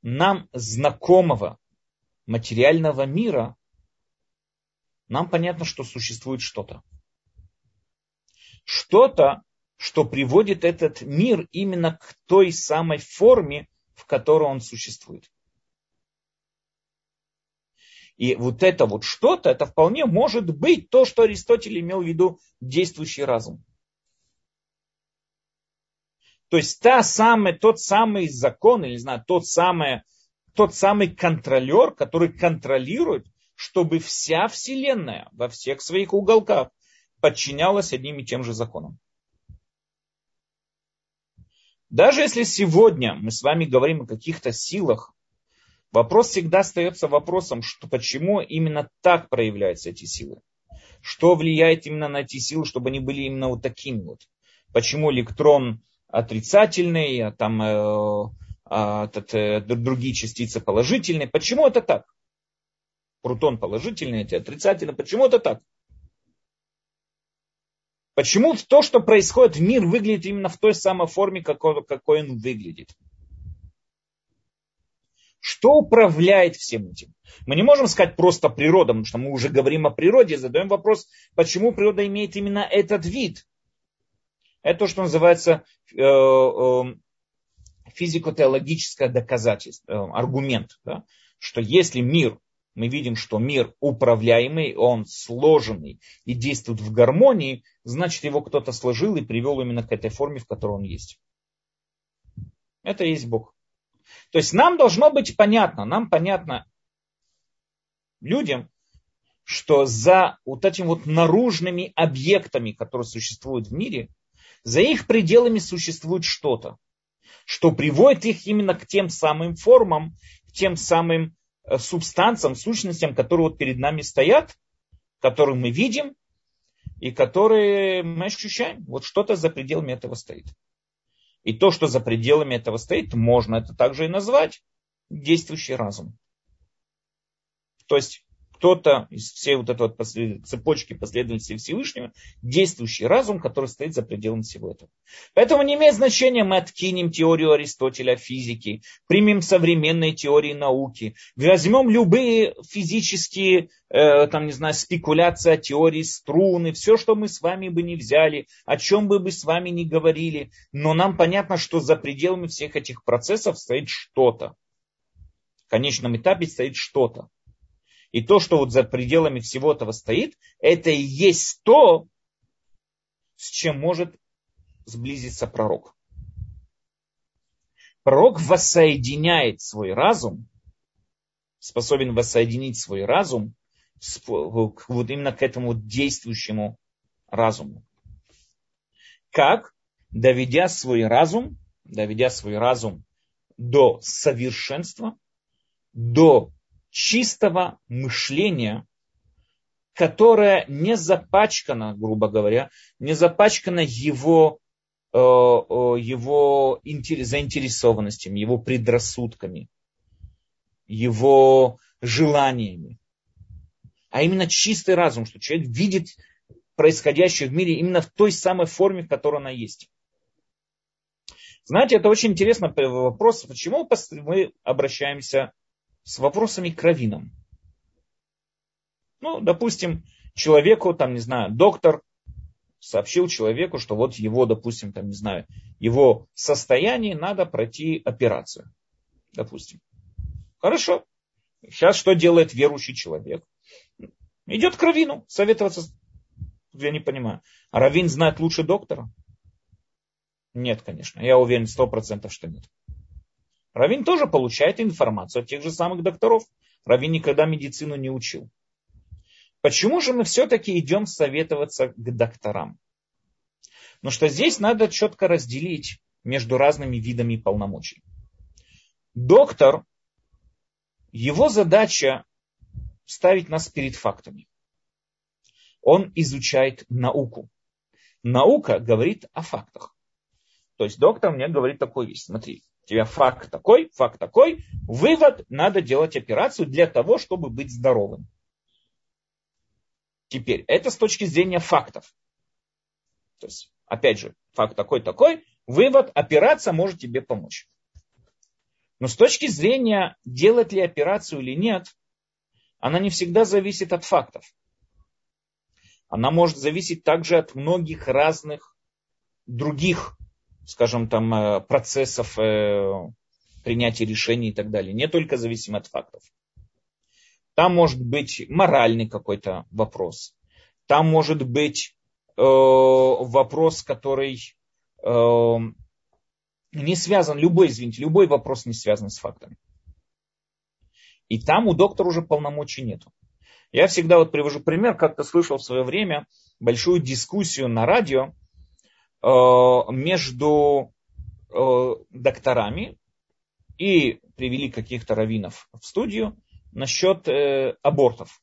нам знакомого материального мира нам понятно, что существует что-то. Что-то, что приводит этот мир именно к той самой форме, в которой он существует. И вот это вот что-то, это вполне может быть то, что Аристотель имел в виду действующий разум. То есть та самая, тот самый закон, или не знаю, тот самый, тот самый контролер, который контролирует, чтобы вся Вселенная во всех своих уголках подчинялась одним и тем же законам. Даже если сегодня мы с вами говорим о каких-то силах, Вопрос всегда остается вопросом, что почему именно так проявляются эти силы. Что влияет именно на эти силы, чтобы они были именно вот такими вот. Почему электрон отрицательный, а там э, а, э, другие частицы положительные. Почему это так? Протон положительный, эти отрицательные. Почему это так? Почему то, что происходит в мир, выглядит именно в той самой форме, какой, какой он выглядит? Что управляет всем этим? Мы не можем сказать просто природа, потому что мы уже говорим о природе, задаем вопрос, почему природа имеет именно этот вид. Это то, что называется э, э, физико-теологическое доказательство, э, аргумент, да? что если мир, мы видим, что мир управляемый, он сложенный и действует в гармонии, значит его кто-то сложил и привел именно к этой форме, в которой он есть. Это есть Бог. То есть нам должно быть понятно, нам понятно людям, что за вот этими вот наружными объектами, которые существуют в мире, за их пределами существует что-то, что приводит их именно к тем самым формам, к тем самым э, субстанциям, сущностям, которые вот перед нами стоят, которые мы видим и которые мы ощущаем. Вот что-то за пределами этого стоит. И то, что за пределами этого стоит, можно это также и назвать действующий разум. То есть кто-то из всей вот этой вот цепочки последовательности Всевышнего, действующий разум, который стоит за пределами всего этого. Поэтому не имеет значения, мы откинем теорию Аристотеля физики, примем современные теории науки, возьмем любые физические, э, там, не знаю, спекуляции о теории струны, все, что мы с вами бы не взяли, о чем бы мы с вами не говорили, но нам понятно, что за пределами всех этих процессов стоит что-то. В конечном этапе стоит что-то. И то, что вот за пределами всего этого стоит, это и есть то, с чем может сблизиться пророк. Пророк воссоединяет свой разум, способен воссоединить свой разум вот именно к этому действующему разуму. Как? Доведя свой разум, доведя свой разум до совершенства, до чистого мышления, которое не запачкано, грубо говоря, не запачкано его, э, его заинтересованностями, его предрассудками, его желаниями. А именно чистый разум, что человек видит происходящее в мире именно в той самой форме, в которой она есть. Знаете, это очень интересный вопрос, почему мы обращаемся с вопросами к раввинам. Ну, допустим, человеку, там, не знаю, доктор сообщил человеку, что вот его, допустим, там, не знаю, его состояние надо пройти операцию. Допустим. Хорошо. Сейчас что делает верующий человек? Идет к раввину советоваться. Я не понимаю. А раввин знает лучше доктора? Нет, конечно. Я уверен сто процентов, что нет. Равин тоже получает информацию от тех же самых докторов. Равин никогда медицину не учил. Почему же мы все-таки идем советоваться к докторам? Но что здесь надо четко разделить между разными видами полномочий. Доктор, его задача ставить нас перед фактами. Он изучает науку. Наука говорит о фактах. То есть доктор мне говорит такую вещь. Смотри, тебя факт такой, факт такой. Вывод, надо делать операцию для того, чтобы быть здоровым. Теперь, это с точки зрения фактов. То есть, опять же, факт такой-такой, вывод, операция может тебе помочь. Но с точки зрения, делать ли операцию или нет, она не всегда зависит от фактов. Она может зависеть также от многих разных других, скажем там, э, процессов э, принятия решений и так далее. Не только зависимо от фактов. Там может быть моральный какой-то вопрос. Там может быть э, вопрос, который э, не связан, любой, извините, любой вопрос не связан с фактами. И там у доктора уже полномочий нету. Я всегда вот привожу пример, как-то слышал в свое время большую дискуссию на радио между э, докторами и привели каких-то раввинов в студию насчет э, абортов.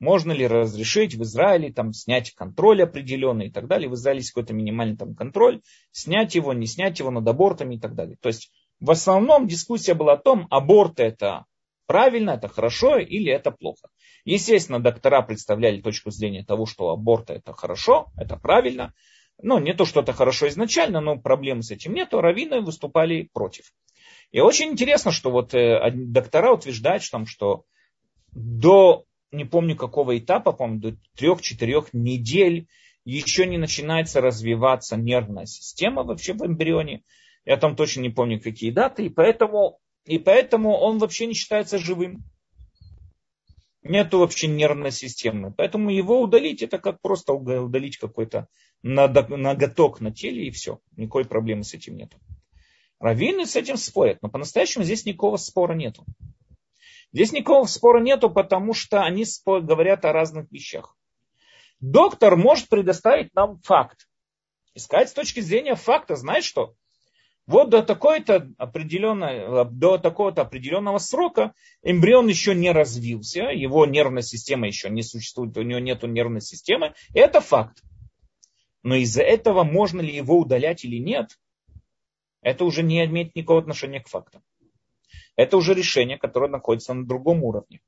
Можно ли разрешить в Израиле там, снять контроль определенный и так далее. В Израиле есть какой-то минимальный там, контроль. Снять его, не снять его над абортами и так далее. То есть в основном дискуссия была о том, аборт это правильно, это хорошо или это плохо. Естественно, доктора представляли точку зрения того, что аборт это хорошо, это правильно. Ну, не то, что это хорошо изначально, но проблем с этим нет. Раввины выступали против. И очень интересно, что вот э, доктора утверждают, что, там, что до, не помню какого этапа, по-моему, до трех-четырех недель еще не начинается развиваться нервная система вообще в эмбрионе. Я там точно не помню, какие даты. И поэтому, и поэтому он вообще не считается живым. Нету вообще нервной системы. Поэтому его удалить, это как просто удалить какой-то ноготок на теле и все. Никакой проблемы с этим нету. Раввины с этим спорят, но по-настоящему здесь никакого спора нету. Здесь никакого спора нету, потому что они говорят о разных вещах. Доктор может предоставить нам факт. Искать с точки зрения факта, знаешь что? Вот до такой-то определенной, до такого-то определенного срока эмбрион еще не развился, его нервная система еще не существует, у него нет нервной системы. Это факт. Но из-за этого можно ли его удалять или нет, это уже не имеет никакого отношения к фактам. Это уже решение, которое находится на другом уровне.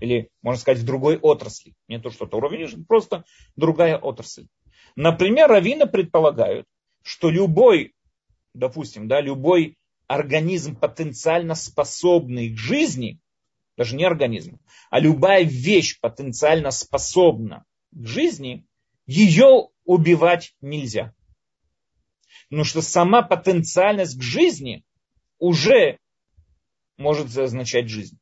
Или, можно сказать, в другой отрасли. Не то, что это уровень, просто другая отрасль. Например, раввины предполагают, что любой, допустим, да, любой организм потенциально способный к жизни, даже не организм, а любая вещь потенциально способна к жизни, ее убивать нельзя. Потому что сама потенциальность к жизни уже может означать жизнь.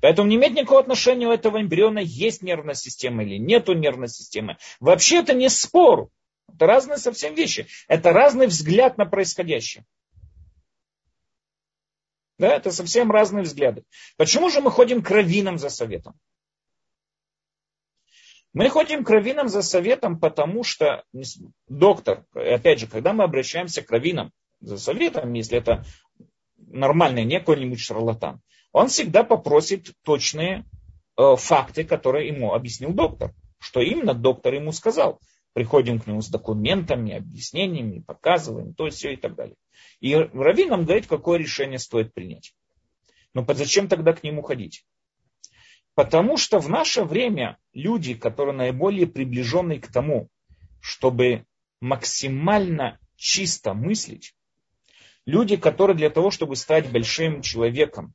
Поэтому не имеет никакого отношения у этого эмбриона, есть нервная система или нету нервной системы. Вообще это не спор. Это разные совсем вещи. Это разный взгляд на происходящее. Да, это совсем разные взгляды. Почему же мы ходим к раввинам за советом? Мы ходим к раввинам за советом, потому что доктор, опять же, когда мы обращаемся к раввинам за советом, если это нормальный, не какой-нибудь шарлатан, он всегда попросит точные э, факты, которые ему объяснил доктор. Что именно доктор ему сказал. Приходим к нему с документами, объяснениями, показываем, то все и так далее. И Равин нам говорит, какое решение стоит принять. Но зачем тогда к нему ходить? Потому что в наше время люди, которые наиболее приближены к тому, чтобы максимально чисто мыслить, люди, которые для того, чтобы стать большим человеком,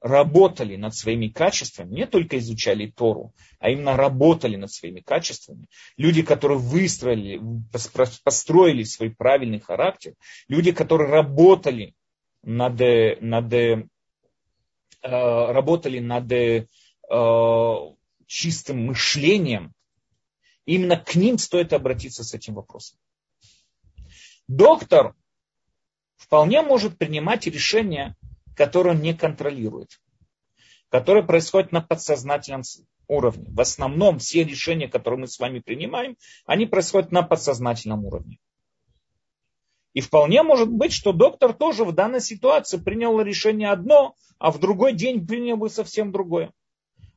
работали над своими качествами, не только изучали Тору, а именно работали над своими качествами. Люди, которые выстроили, построили свой правильный характер. Люди, которые работали над, над, э, работали над Э, чистым мышлением, именно к ним стоит обратиться с этим вопросом. Доктор вполне может принимать решения, которые он не контролирует, которые происходят на подсознательном уровне. В основном все решения, которые мы с вами принимаем, они происходят на подсознательном уровне. И вполне может быть, что доктор тоже в данной ситуации принял решение одно, а в другой день принял бы совсем другое.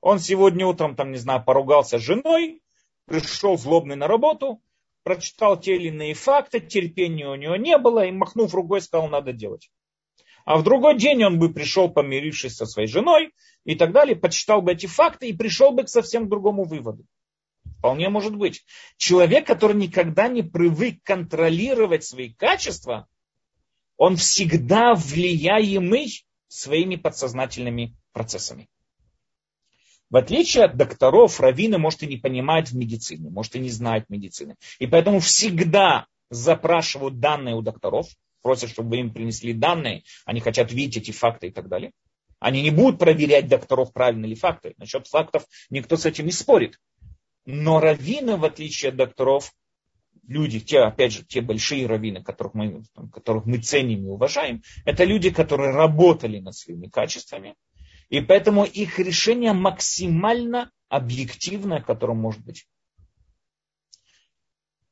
Он сегодня утром, там, не знаю, поругался с женой, пришел злобный на работу, прочитал те или иные факты, терпения у него не было, и махнув рукой, сказал, надо делать. А в другой день он бы пришел, помирившись со своей женой и так далее, почитал бы эти факты и пришел бы к совсем другому выводу. Вполне может быть. Человек, который никогда не привык контролировать свои качества, он всегда влияемый своими подсознательными процессами. В отличие от докторов, раввины, может, и не понимают в медицине, может, и не знают медицины. И поэтому всегда запрашивают данные у докторов, просят, чтобы им принесли данные, они хотят видеть эти факты и так далее. Они не будут проверять докторов, правильно ли факты. Насчет фактов никто с этим не спорит. Но раввины, в отличие от докторов, люди, те, опять же, те большие раввины, которых мы, которых мы ценим и уважаем, это люди, которые работали над своими качествами, и поэтому их решение максимально объективное, которое может быть.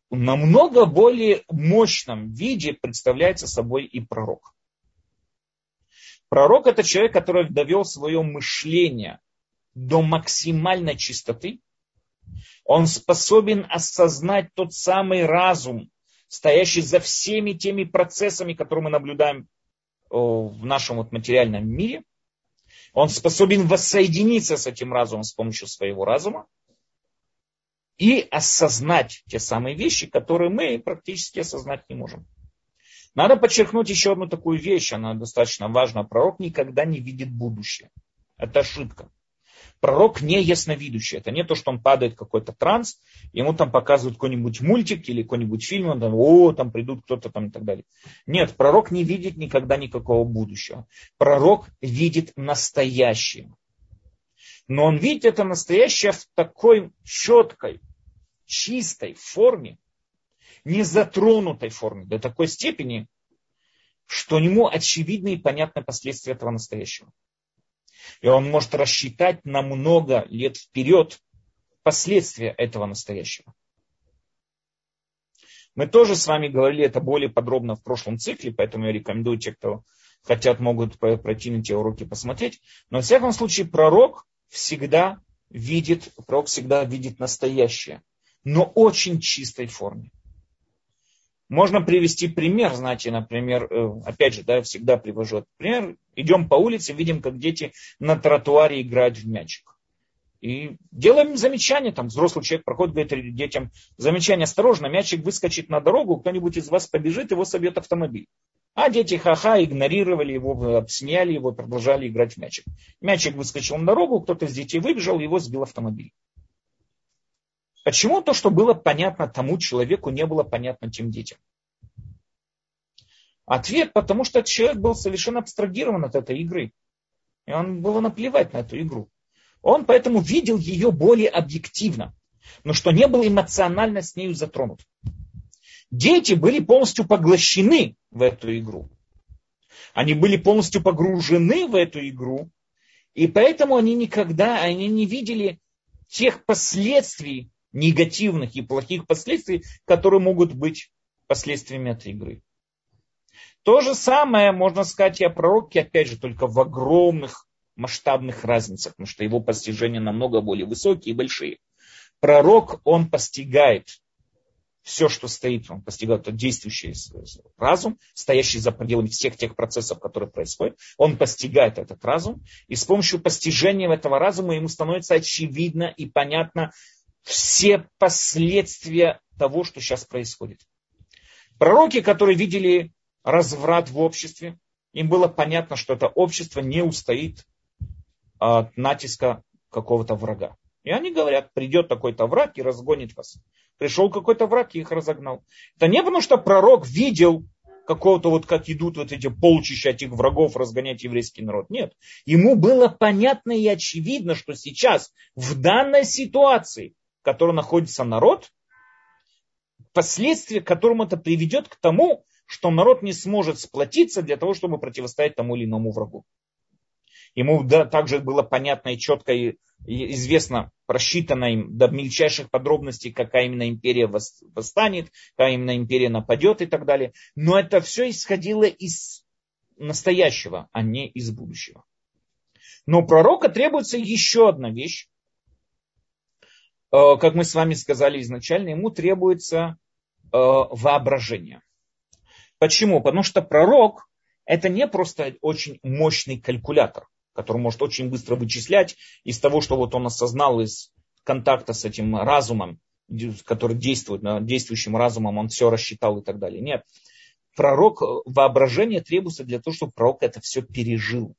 Намного более мощном виде представляется собой и пророк. Пророк это человек, который довел свое мышление до максимальной чистоты. Он способен осознать тот самый разум, стоящий за всеми теми процессами, которые мы наблюдаем в нашем вот материальном мире – он способен воссоединиться с этим разумом с помощью своего разума и осознать те самые вещи, которые мы практически осознать не можем. Надо подчеркнуть еще одну такую вещь, она достаточно важна. Пророк никогда не видит будущее. Это ошибка. Пророк не ясновидящий. Это не то, что он падает в какой-то транс, ему там показывают какой-нибудь мультик или какой-нибудь фильм, он там, о, там придут кто-то там и так далее. Нет, пророк не видит никогда никакого будущего. Пророк видит настоящее. Но он видит это настоящее в такой четкой, чистой форме, не затронутой форме, до такой степени, что ему очевидны и понятны последствия этого настоящего. И он может рассчитать на много лет вперед последствия этого настоящего. Мы тоже с вами говорили это более подробно в прошлом цикле, поэтому я рекомендую те, кто хотят, могут пройти на те уроки посмотреть. Но в всяком случае пророк всегда видит, пророк всегда видит настоящее, но очень чистой форме. Можно привести пример, знаете, например, э, опять же, да, я всегда привожу этот пример. Идем по улице, видим, как дети на тротуаре играют в мячик. И делаем замечание, там взрослый человек проходит, говорит детям, замечание, осторожно, мячик выскочит на дорогу, кто-нибудь из вас побежит, его собьет автомобиль. А дети ха-ха игнорировали его, обсмеяли его, продолжали играть в мячик. Мячик выскочил на дорогу, кто-то из детей выбежал, его сбил автомобиль. Почему то, что было понятно тому человеку, не было понятно тем детям? Ответ, потому что человек был совершенно абстрагирован от этой игры. И он было наплевать на эту игру. Он поэтому видел ее более объективно, но что не был эмоционально с нею затронут. Дети были полностью поглощены в эту игру. Они были полностью погружены в эту игру, и поэтому они никогда они не видели тех последствий, негативных и плохих последствий, которые могут быть последствиями этой игры. То же самое можно сказать и о пророке, опять же, только в огромных масштабных разницах, потому что его постижения намного более высокие и большие. Пророк, он постигает все, что стоит, он постигает действующий разум, стоящий за пределами всех тех процессов, которые происходят. Он постигает этот разум, и с помощью постижения этого разума ему становится очевидно и понятно все последствия того, что сейчас происходит. Пророки, которые видели разврат в обществе, им было понятно, что это общество не устоит от натиска какого-то врага. И они говорят, придет такой-то враг и разгонит вас. Пришел какой-то враг и их разогнал. Это не потому, что пророк видел какого-то вот как идут вот эти полчища этих врагов разгонять еврейский народ. Нет. Ему было понятно и очевидно, что сейчас в данной ситуации котором находится народ, последствия, к которому это приведет к тому, что народ не сможет сплотиться для того, чтобы противостоять тому или иному врагу. Ему да, также было понятно и четко и известно, просчитано им до мельчайших подробностей, какая именно империя восстанет, какая именно империя нападет и так далее. Но это все исходило из настоящего, а не из будущего. Но у пророка требуется еще одна вещь, Э, как мы с вами сказали изначально, ему требуется э, воображение. Почему? Потому что пророк это не просто очень мощный калькулятор, который может очень быстро вычислять из того, что вот он осознал из контакта с этим разумом, который действует, действующим разумом, он все рассчитал и так далее. Нет. Пророк, воображение требуется для того, чтобы пророк это все пережил.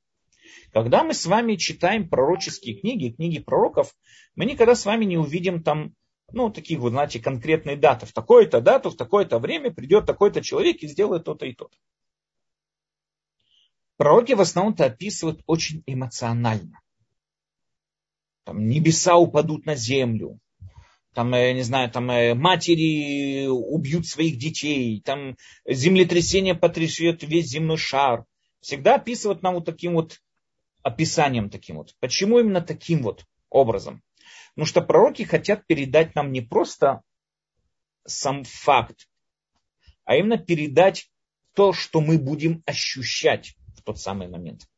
Когда мы с вами читаем пророческие книги, книги пророков, мы никогда с вами не увидим там, ну, таких вот, знаете, конкретные даты. В такое-то дату, в такое-то время придет такой-то человек и сделает то-то и то-то. Пророки в основном-то описывают очень эмоционально. Там небеса упадут на землю, там, я не знаю, там э, матери убьют своих детей, там землетрясение потрясет весь земной шар. Всегда описывают нам вот таким вот описанием таким вот. Почему именно таким вот образом? Потому что пророки хотят передать нам не просто сам факт, а именно передать то, что мы будем ощущать в тот самый момент.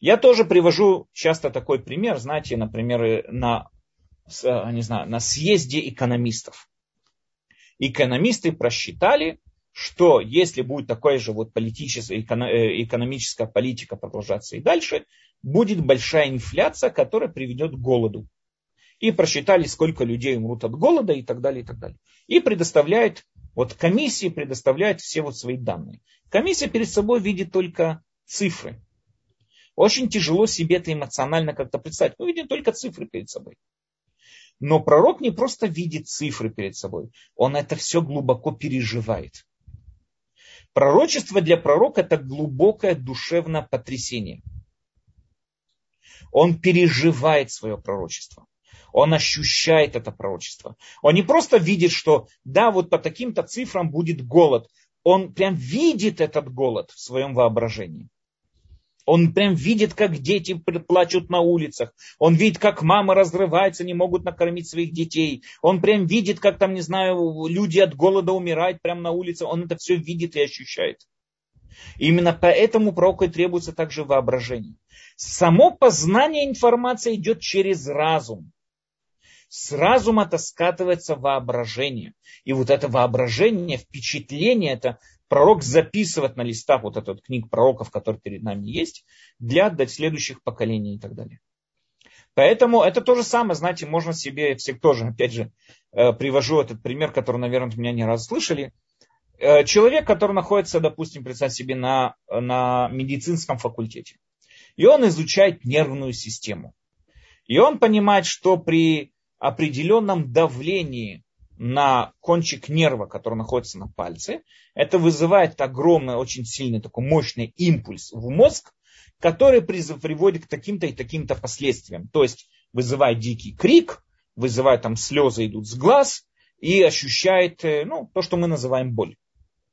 Я тоже привожу часто такой пример, знаете, например, на Э, не знаю, на съезде экономистов. Экономисты просчитали, что если будет такая же вот политическая, э, экономическая политика продолжаться и дальше, будет большая инфляция, которая приведет к голоду. И просчитали, сколько людей умрут от голода и так далее, и так далее. И предоставляет, вот комиссии предоставляет все вот свои данные. Комиссия перед собой видит только цифры. Очень тяжело себе это эмоционально как-то представить. Мы видим только цифры перед собой. Но пророк не просто видит цифры перед собой, он это все глубоко переживает. Пророчество для пророка это глубокое душевное потрясение. Он переживает свое пророчество. Он ощущает это пророчество. Он не просто видит, что да, вот по таким-то цифрам будет голод. Он прям видит этот голод в своем воображении. Он прям видит, как дети плачут на улицах. Он видит, как мамы разрываются, не могут накормить своих детей. Он прям видит, как там, не знаю, люди от голода умирают прямо на улице. Он это все видит и ощущает. Именно поэтому пророку требуется также воображение. Само познание информации идет через разум. С разума это скатывается воображение. И вот это воображение, впечатление, это пророк записывает на листах вот этот книг пророков, который перед нами есть, для для следующих поколений и так далее. Поэтому это то же самое, знаете, можно себе, все тоже, опять же, э, привожу этот пример, который, наверное, меня не раз слышали. Э, человек, который находится, допустим, представь себе, на, на медицинском факультете, и он изучает нервную систему. И он понимает, что при определенном давлении на кончик нерва, который находится на пальце. Это вызывает огромный, очень сильный, такой мощный импульс в мозг, который приводит к таким-то и таким-то последствиям. То есть вызывает дикий крик, вызывает там слезы идут с глаз и ощущает э, ну, то, что мы называем боль.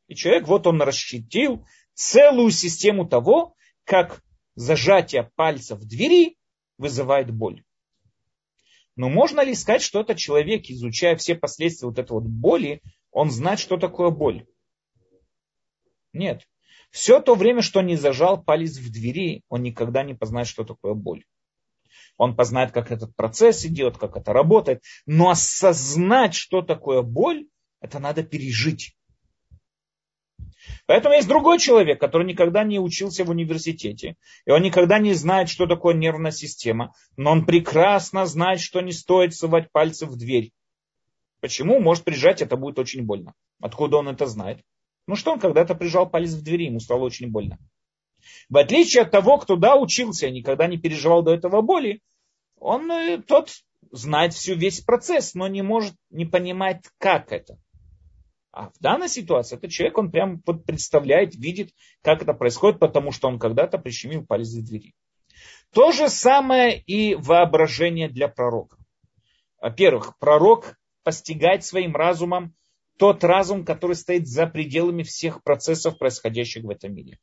И человек, вот он расщитил целую систему того, как зажатие пальца в двери вызывает боль. Но можно ли сказать, что этот человек, изучая все последствия вот этой вот боли, он знает, что такое боль? Нет. Все то время, что не зажал палец в двери, он никогда не познает, что такое боль. Он познает, как этот процесс идет, как это работает. Но осознать, что такое боль, это надо пережить. Поэтому есть другой человек, который никогда не учился в университете, и он никогда не знает, что такое нервная система, но он прекрасно знает, что не стоит совать пальцы в дверь. Почему? Может прижать, это будет очень больно. Откуда он это знает? Ну что он когда-то прижал палец в двери, ему стало очень больно. В отличие от того, кто да, учился, никогда не переживал до этого боли, он э, тот знает всю весь процесс, но не может, не понимает, как это. А в данной ситуации этот человек, он прям представляет, видит, как это происходит, потому что он когда-то прищемил палец в двери. То же самое и воображение для пророка. Во-первых, пророк постигает своим разумом тот разум, который стоит за пределами всех процессов, происходящих в этом мире.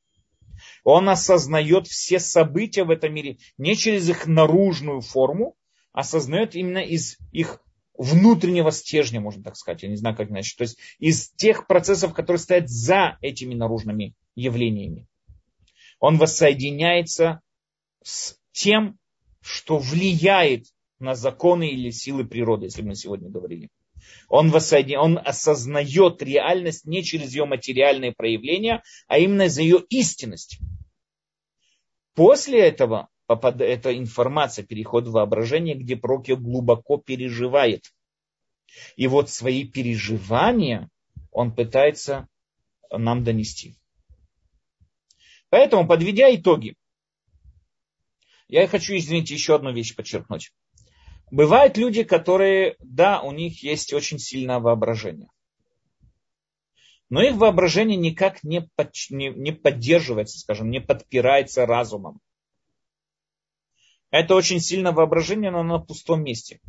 Он осознает все события в этом мире не через их наружную форму, осознает именно из их внутреннего стержня, можно так сказать, я не знаю, как иначе. То есть из тех процессов, которые стоят за этими наружными явлениями. Он воссоединяется с тем, что влияет на законы или силы природы, если мы сегодня говорили. Он, воссоедин... он осознает реальность не через ее материальные проявления, а именно за ее истинность. После этого попад... эта информация переходит в воображение, где пророк ее глубоко переживает. И вот свои переживания он пытается нам донести. Поэтому, подведя итоги, Я хочу, извините, еще одну вещь подчеркнуть. Бывают люди, которые, да, у них есть очень сильное воображение. Но их воображение никак не, под, не, не поддерживается, скажем, не подпирается разумом. Это очень сильное воображение, но на пустом месте.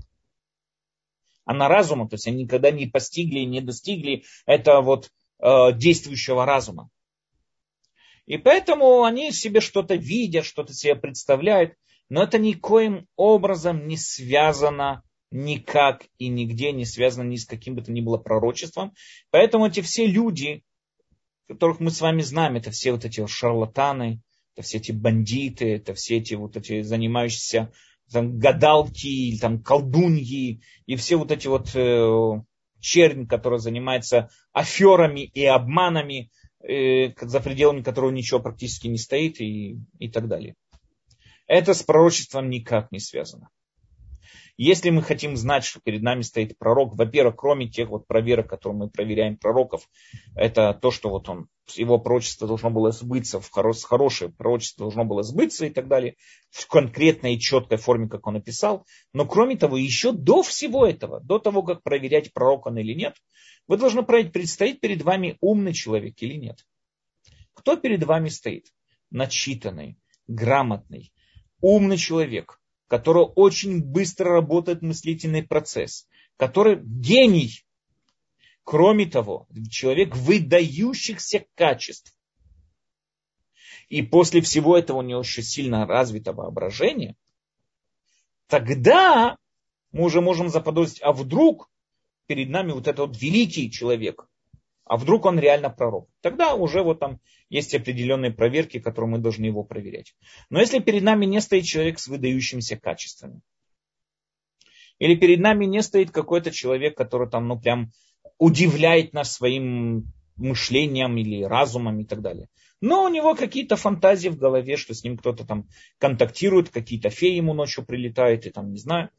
А на разумом, то есть они никогда не постигли, не достигли этого вот э, действующего разума. И поэтому они себе что-то видят, что-то себе представляют, но это никоим образом не связано никак и нигде не связано ни с каким бы то ни было пророчеством. Поэтому эти все люди, которых мы с вами знаем, это все вот эти шарлатаны, это все эти бандиты, это все эти вот эти занимающиеся там, гадалки, там, колдуньи и все вот эти вот э, чернь, которые занимаются аферами и обманами, э, за пределами которого ничего практически не стоит и, и так далее. Это с пророчеством никак не связано. Если мы хотим знать, что перед нами стоит пророк, во-первых, кроме тех вот проверок, которые мы проверяем пророков, это то, что вот он, его пророчество должно было сбыться, в хоро, хорошее пророчество должно было сбыться и так далее, в конкретной и четкой форме, как он написал. Но кроме того, еще до всего этого, до того, как проверять, пророк он или нет, вы должны проверить, предстоит перед вами умный человек или нет. Кто перед вами стоит? Начитанный, грамотный, умный человек, которого очень быстро работает мыслительный процесс, который гений. Кроме того, человек выдающихся качеств. И после всего этого у него еще сильно развито воображение, тогда мы уже можем заподозрить, а вдруг перед нами вот этот вот великий человек, а вдруг он реально пророк. Тогда уже вот там есть определенные проверки, которые мы должны его проверять. Но если перед нами не стоит человек с выдающимися качествами, или перед нами не стоит какой-то человек, который там, ну, прям удивляет нас своим мышлением или разумом и так далее. Но у него какие-то фантазии в голове, что с ним кто-то там контактирует, какие-то феи ему ночью прилетают, и там, не знаю.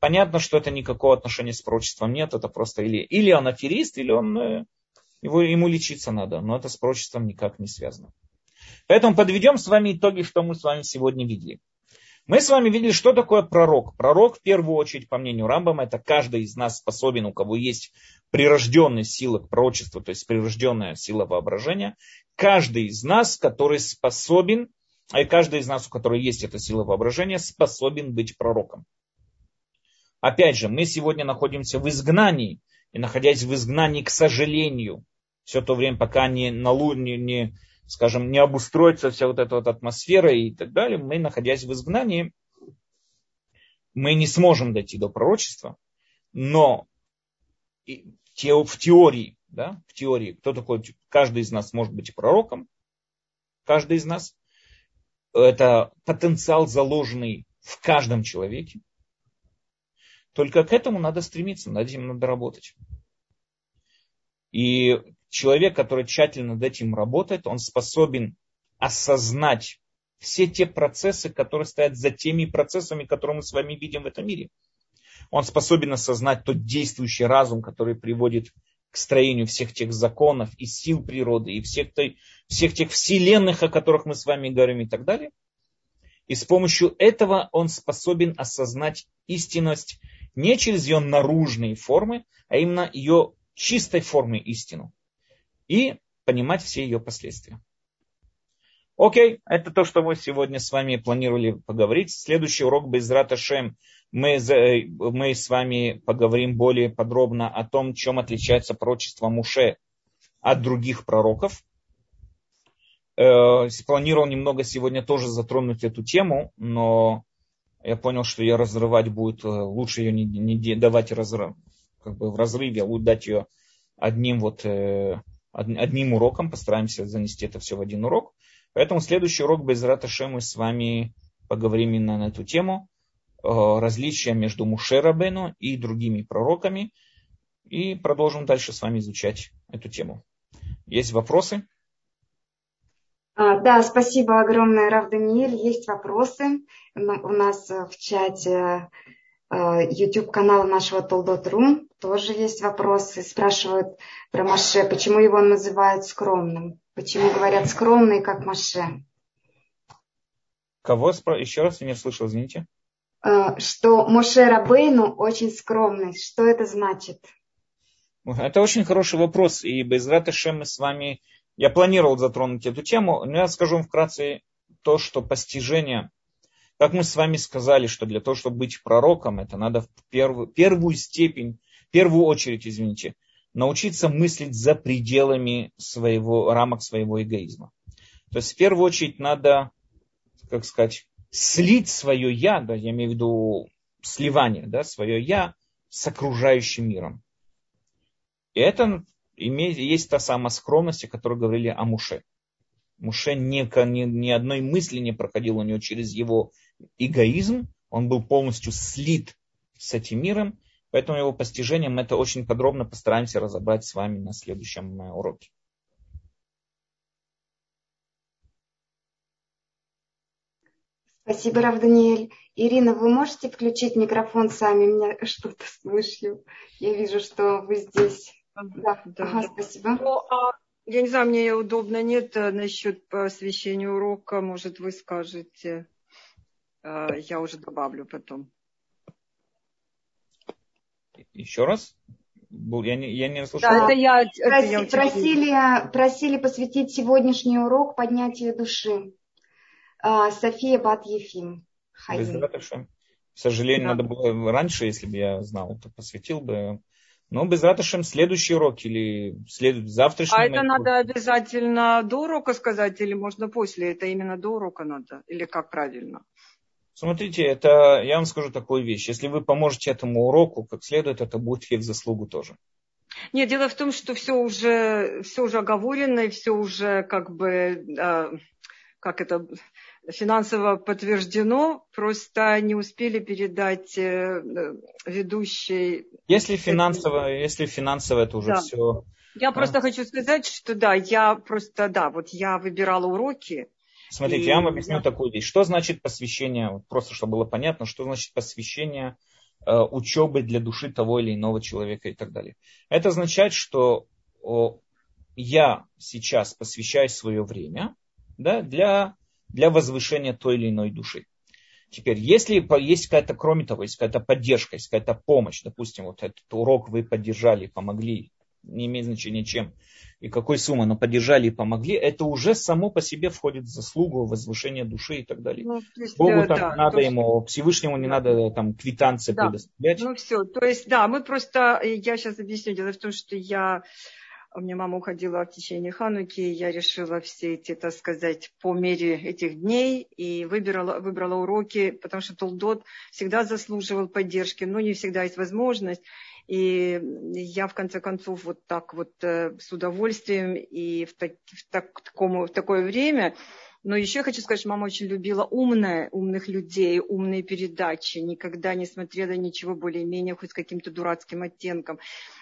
Понятно, что это никакого отношения с пророчеством нет, это просто или, или он аферист, или он э, его, ему лечиться надо, но это с прочеством никак не связано. Поэтому подведем с вами итоги, что мы с вами сегодня видели. Мы с вами видели, что такое пророк. Пророк, в первую очередь, по мнению Рамбама, это каждый из нас способен, у кого есть прирожденная сила к пророчеству, то есть прирожденная сила воображения. Каждый из нас, который способен, а и каждый из нас, у которого есть эта сила воображения, способен быть пророком. Опять же, мы сегодня находимся в изгнании, и находясь в изгнании, к сожалению, все то время, пока не, на, не, не, скажем, не обустроится вся вот эта вот атмосфера и так далее, мы, находясь в изгнании, мы не сможем дойти до пророчества, но в теории, да, в теории, кто такой, каждый из нас может быть пророком, каждый из нас, это потенциал, заложенный в каждом человеке, только к этому надо стремиться, над этим надо работать. И человек, который тщательно над этим работает, он способен осознать все те процессы, которые стоят за теми процессами, которые мы с вами видим в этом мире. Он способен осознать тот действующий разум, который приводит к строению всех тех законов и сил природы, и всех, той, всех тех вселенных, о которых мы с вами говорим и так далее. И с помощью этого он способен осознать истинность не через ее наружные формы, а именно ее чистой формы истину. И понимать все ее последствия. Окей, это то, что мы сегодня с вами планировали поговорить. Следующий урок Безрата Шем мы, мы с вами поговорим более подробно о том, чем отличается пророчество Муше от других пророков. Э, планировал немного сегодня тоже затронуть эту тему, но я понял, что ее разрывать будет, э, лучше ее не, не давать разрыв, как бы в разрыве, лучше дать ее одним, вот, э, одним уроком, постараемся занести это все в один урок. Поэтому следующий урок без Раташем мы с вами поговорим именно на эту тему, э, различия между Мушерабену и другими пророками, и продолжим дальше с вами изучать эту тему. Есть вопросы? А, да, спасибо огромное, Рав Даниэль. Есть вопросы у нас э, в чате э, YouTube канала нашего Толдот.ру. Тоже есть вопросы. Спрашивают про Маше, почему его называют скромным. Почему говорят скромный, как Маше? Кого? Еще раз я не слышал, извините. Э, что Моше Рабейну очень скромный. Что это значит? Это очень хороший вопрос. И без Раташем мы с вами... Я планировал затронуть эту тему, но я скажу вам вкратце то, что постижение, как мы с вами сказали, что для того, чтобы быть пророком, это надо в первую, первую степень, первую очередь, извините, научиться мыслить за пределами своего, рамок своего эгоизма. То есть в первую очередь надо, как сказать, слить свое я, да, я имею в виду сливание, да, свое я с окружающим миром. И это имеет, есть та самая скромность, о которой говорили о Муше. Муше ни, ни, ни одной мысли не проходило у него через его эгоизм. Он был полностью слит с этим миром. Поэтому его постижением мы это очень подробно постараемся разобрать с вами на следующем э, уроке. Спасибо, Рав Даниэль. Ирина, вы можете включить микрофон сами? Меня что-то слышу. Я вижу, что вы здесь. Да, да, ага, спасибо. Ну, а, я не знаю, мне удобно нет э, насчет посвящения урока. Может, вы скажете. Э, я уже добавлю потом. Еще раз? Я не, я не слышал. Да, это я, это Проси, я просили, просили посвятить сегодняшний урок поднятию души. А, София Бат Ефим. К сожалению, да. надо было раньше, если бы я знал, то посвятил бы. Но без раташем следующий урок или след... завтрашний. А это надо обязательно до урока сказать или можно после? Это именно до урока надо? Или как правильно? Смотрите, это я вам скажу такую вещь. Если вы поможете этому уроку как следует, это будет в заслугу тоже. Нет, дело в том, что все уже, все уже оговорено, и все уже как бы, э, как это, финансово подтверждено, просто не успели передать э, ведущей. Если финансово, если финансово это уже да. все. Я а? просто хочу сказать, что да, я просто, да, вот я выбирала уроки. Смотрите, я вам объясню такую вещь. Что значит посвящение, просто чтобы было понятно, что значит посвящение э, учебы для души того или иного человека и так далее. Это означает, что я сейчас посвящаю свое время да, для для возвышения той или иной души. Теперь, если есть какая-то, кроме того, есть какая-то поддержка, есть какая-то помощь, допустим, вот этот урок вы поддержали, помогли, не имеет значения чем и какой суммы, но поддержали и помогли, это уже само по себе входит в заслугу возвышения души и так далее. Ну, есть, Богу да, там да, надо есть... ему, Всевышнему не надо там квитанции да. предоставлять. Ну все, то есть да, мы просто, я сейчас объясню, дело в том, что я у меня мама уходила в течение Хануки, я решила все эти, так сказать, по мере этих дней и выбирала, выбрала уроки, потому что Толдот всегда заслуживал поддержки, но не всегда есть возможность. И я, в конце концов, вот так вот э, с удовольствием и в, так, в, так, такому, в такое время но еще я хочу сказать, что мама очень любила умное, умных людей, умные передачи, никогда не смотрела ничего более-менее, хоть с каким-то дурацким оттенком.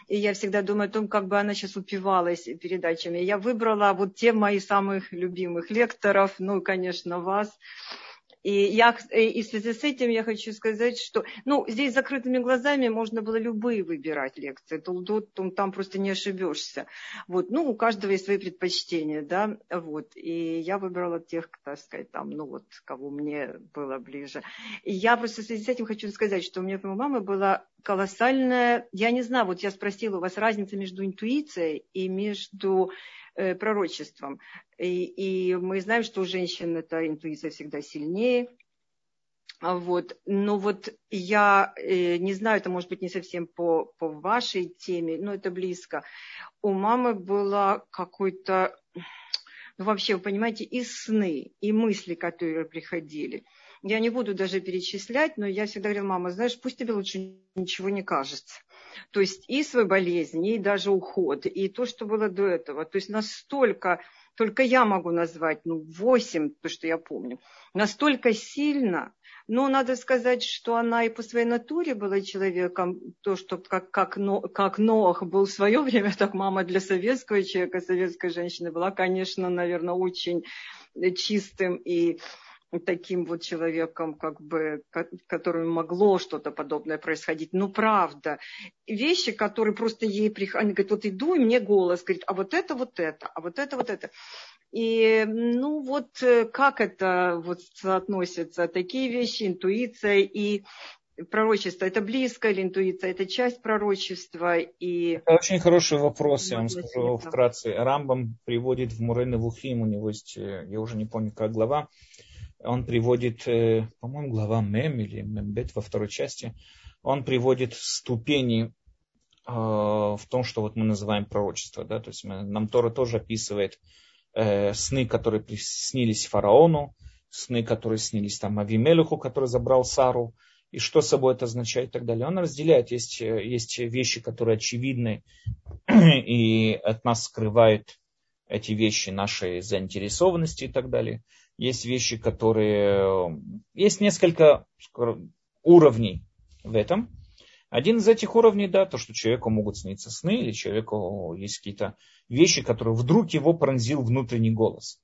И я всегда думаю о том, как бы она сейчас упивалась передачами. Я выбрала вот те мои самых любимых лекторов, ну, конечно, вас. И, я, и в связи с этим я хочу сказать, что ну, здесь с закрытыми глазами можно было любые выбирать лекции. Тут, там просто не ошибешься. Вот. Ну, у каждого есть свои предпочтения. Да? Вот. И я выбрала тех, так сказать, там, ну, вот, кого мне было ближе. И я просто в связи с этим хочу сказать, что у меня у мамы была колоссальная, я не знаю, вот я спросила, у вас разница между интуицией и между Э, пророчеством. И, и мы знаем, что у женщин эта интуиция всегда сильнее. Вот. Но вот я э, не знаю, это может быть не совсем по, по вашей теме, но это близко. У мамы было какой-то, ну вообще, вы понимаете, и сны, и мысли, которые приходили. Я не буду даже перечислять, но я всегда говорила, мама, знаешь, пусть тебе лучше ничего не кажется. То есть и свою болезнь, и даже уход, и то, что было до этого. То есть настолько, только я могу назвать, ну, восемь, то, что я помню, настолько сильно, но надо сказать, что она и по своей натуре была человеком, то, что как, как, Но, как Ноах был в свое время, так мама для советского человека, советской женщины была, конечно, наверное, очень чистым и таким вот человеком, как бы, которому могло что-то подобное происходить. Ну, правда. Вещи, которые просто ей приходят. Она говорит, вот иду, и мне голос говорит, а вот это, вот это, а вот это, вот это. И, ну, вот э, как это вот соотносится? Такие вещи, интуиция и пророчество, это близко или интуиция, это часть пророчества и... Это очень хороший вопрос, я вам скажу вкратце. Рамбам приводит в Мурен Вухим, у него есть, э, я уже не помню, как глава, он приводит, э, по-моему, глава Мем или Мембет во второй части, он приводит ступени э, в том, что вот мы называем пророчество. Да? То есть нам Тора тоже описывает э, сны, которые снились фараону, сны, которые снились там Авимелюху, который забрал Сару, и что собой это означает и так далее. Он разделяет, есть, есть вещи, которые очевидны и от нас скрывают эти вещи нашей заинтересованности и так далее. Есть вещи, которые... Есть несколько уровней в этом. Один из этих уровней, да, то, что человеку могут сниться сны, или человеку есть какие-то вещи, которые вдруг его пронзил внутренний голос.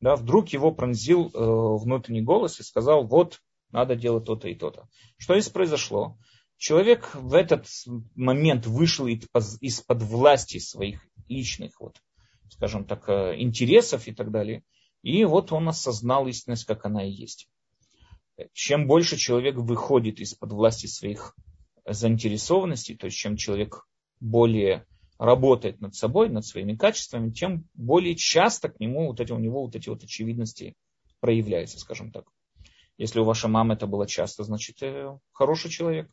Да, вдруг его пронзил э, внутренний голос и сказал, вот, надо делать то-то и то-то. Что здесь произошло? Человек в этот момент вышел из-под власти своих личных вот, скажем так, э, интересов и так далее. И вот он осознал истинность, как она и есть. Чем больше человек выходит из-под власти своих заинтересованностей, то есть чем человек более работает над собой, над своими качествами, тем более часто к нему вот эти, у него вот эти вот очевидности проявляются, скажем так. Если у вашей мамы это было часто, значит, э, хороший человек.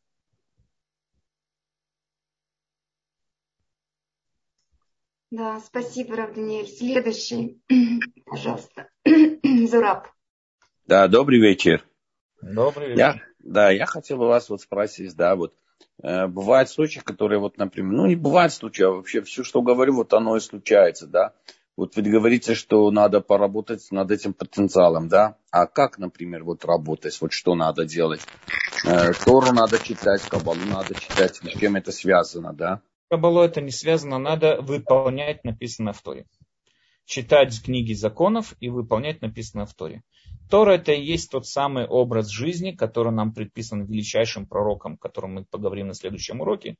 Да, спасибо, Рав Даниэль. Следующий, пожалуйста, Зураб. Да, добрый вечер. Добрый вечер. Я, да, я хотел у вас вот спросить, да, вот э, бывают случаи, которые вот, например, ну не бывают случаи, а вообще все, что говорю, вот оно и случается, да. Вот вы говорите, что надо поработать над этим потенциалом, да? А как, например, вот работать, вот что надо делать? Э, Тору надо читать, Кабалу надо читать, с чем это связано, да? Кабалу это не связано, надо выполнять написанное в Торе. Читать книги законов и выполнять написанное в Торе. Тора это и есть тот самый образ жизни, который нам предписан величайшим пророком, о котором мы поговорим на следующем уроке.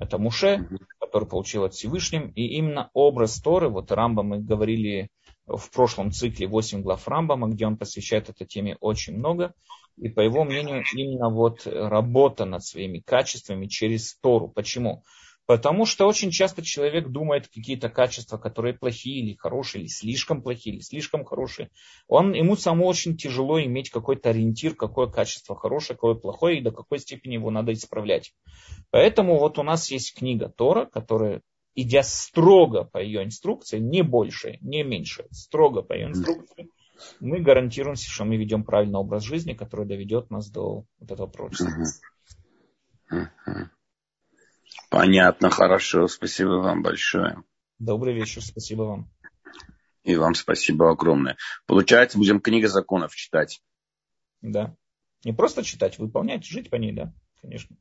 Это Муше, который получил от Всевышним. И именно образ Торы, вот Рамба мы говорили в прошлом цикле 8 глав Рамбама, где он посвящает этой теме очень много. И по его мнению, именно вот работа над своими качествами через Тору. Почему? Потому что очень часто человек думает какие-то качества, которые плохие или хорошие, или слишком плохие, или слишком хорошие. Он, ему самому очень тяжело иметь какой-то ориентир, какое качество хорошее, какое плохое, и до какой степени его надо исправлять. Поэтому вот у нас есть книга Тора, которая, идя строго по ее инструкции, не больше, не меньше, строго по ее инструкции, мы гарантируемся, что мы ведем правильный образ жизни, который доведет нас до вот этого пророчества. Понятно, хорошо. Спасибо вам большое. Добрый вечер, спасибо вам. И вам спасибо огромное. Получается, будем книга законов читать. Да. Не просто читать, выполнять, жить по ней, да, конечно.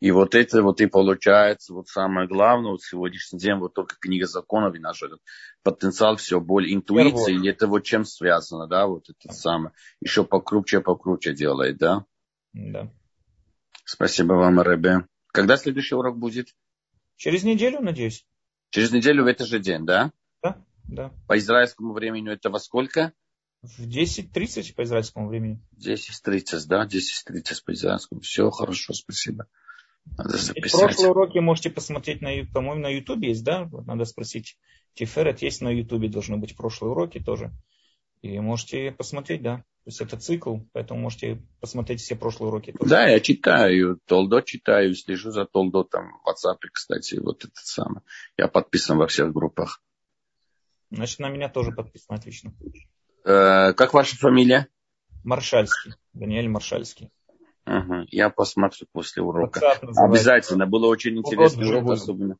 И вот это вот и получается вот самое главное, вот сегодняшний день вот только книга законов и наш этот потенциал все более интуиции, и это вот чем связано, да, вот это да. самое. Еще покруче, покруче делает, да? Да. Спасибо вам, Рэбе. Когда следующий урок будет? Через неделю, надеюсь. Через неделю в этот же день, да? Да, да. По израильскому времени это во сколько? В 10.30 по израильскому времени. 10.30, да? 10.30 по израильскому. Все хорошо, спасибо. Надо записать. Прошлые уроки можете посмотреть, на, по-моему, на Ютубе есть, да? Вот надо спросить. Тиферет есть на Ютубе, должны быть прошлые уроки тоже. И можете посмотреть, да. То есть это цикл, поэтому можете посмотреть все прошлые уроки. Тоже. Да, я читаю, Толдо читаю, слежу за Толдо там в WhatsApp, кстати, вот это самое. Я подписан во всех группах. Значит, на меня тоже подписан, отлично. Э, как ваша фамилия? Маршальский, Даниэль Маршальский. Ага, я посмотрю после урока. Обязательно, было очень интересно урок, особенно.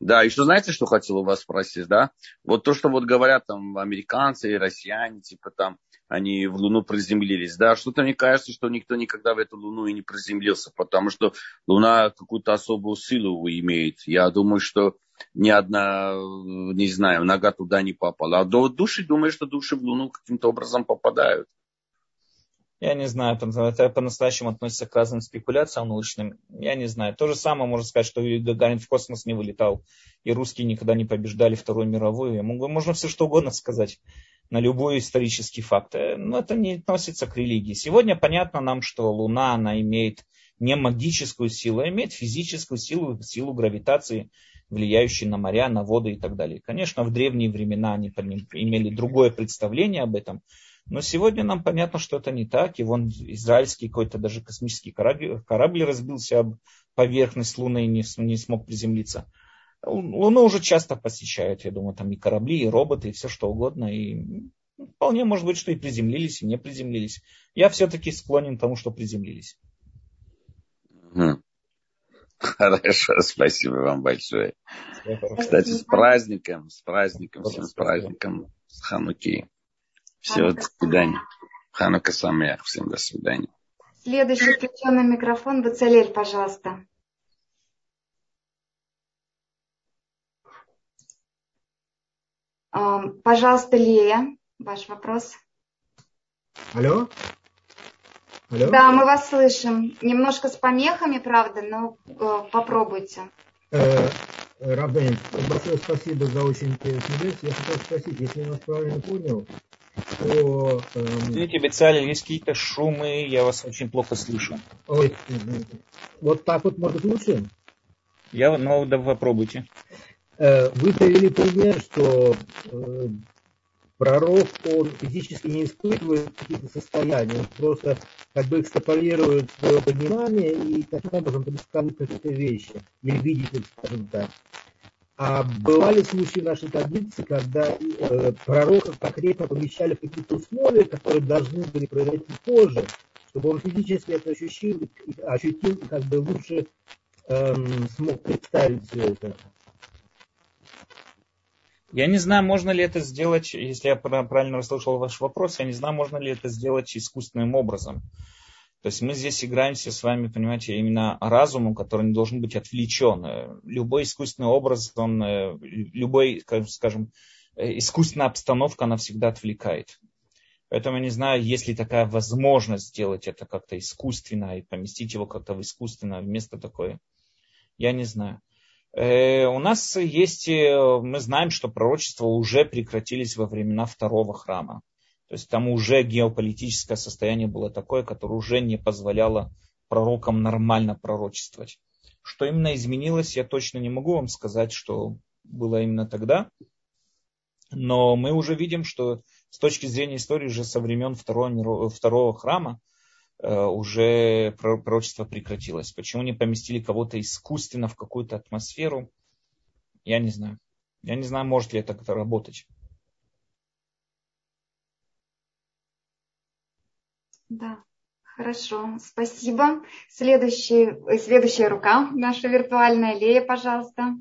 Да, что знаете, что хотел у вас спросить, да? Вот то, что вот говорят там американцы и россияне, типа там, они в Луну приземлились, да, что-то мне кажется, что никто никогда в эту Луну и не приземлился, потому что Луна какую-то особую силу имеет. Я думаю, что ни одна, не знаю, нога туда не попала. А до души, думаю, что души в Луну каким-то образом попадают. Я не знаю, это по-настоящему относится к разным спекуляциям научным. Я не знаю. То же самое можно сказать, что Гагарин в космос не вылетал, и русские никогда не побеждали Вторую мировую. Можно все что угодно сказать на любой исторический факт. Э, но это не относится к религии. Сегодня понятно нам, что Луна, она имеет не магическую силу, а имеет физическую силу, силу гравитации, влияющую на моря, на воды и так далее. Конечно, в древние времена они имели другое представление об этом, но сегодня нам понятно, что это не так. И вон израильский какой-то даже космический корабль, корабль разбился об поверхность Луны и не, не смог приземлиться. Луну уже часто посещают, я думаю, там и корабли, и роботы, и все что угодно. И вполне может быть, что и приземлились, и не приземлились. Я все-таки склонен к тому, что приземлились. Хорошо, спасибо вам большое. Кстати, с праздником, с праздником, всем с праздником, с Хануки. Все, до свидания. Ханука Самех. Всем до свидания. Следующий включенный микрофон. Бацалель, пожалуйста. Пожалуйста, Лея, ваш вопрос. Алло? Алло? Да, мы вас слышим. Немножко с помехами, правда, но э, попробуйте. Э, Рабден, большое спасибо за очень интересную лекцию. Я хотел спросить, если я вас правильно понял, то... Эм... Извините, Бецаль, есть какие-то шумы, я вас очень плохо слышу. Ой, вот так вот может лучше? Я, ну, да попробуйте. Э, вы привели пример, что э, пророк, он физически не испытывает каких-то состояний, он просто как бы экстраполирует свое понимание и таким образом предсказывает какие-то вещи, или видит их, скажем так. А бывали случаи в нашей традиции, когда э, пророка конкретно помещали в какие-то условия, которые должны были произойти позже, чтобы он физически это ощутил, ощутил как бы лучше эм, смог представить все это. Я не знаю, можно ли это сделать, если я правильно расслышал ваш вопрос, я не знаю, можно ли это сделать искусственным образом. То есть мы здесь играемся с вами, понимаете, именно разумом, который не должен быть отвлечен. Любой искусственный образ, он, э, любой, скажем, э, искусственная обстановка, она всегда отвлекает. Поэтому я не знаю, есть ли такая возможность сделать это как-то искусственно и поместить его как-то в искусственно вместо такое. Я не знаю. Э, у нас есть, мы знаем, что пророчества уже прекратились во времена второго храма. То есть там уже геополитическое состояние было такое, которое уже не позволяло пророкам нормально пророчествовать. Что именно изменилось, я точно не могу вам сказать, что было именно тогда. Но мы уже видим, что с точки зрения истории уже со времен второго, второго храма э, уже пророчество прекратилось. Почему не поместили кого-то искусственно в какую-то атмосферу, я не знаю. Я не знаю, может ли это как-то работать. Да, хорошо, спасибо. Следующий, э, следующая рука, наша виртуальная Лея, пожалуйста.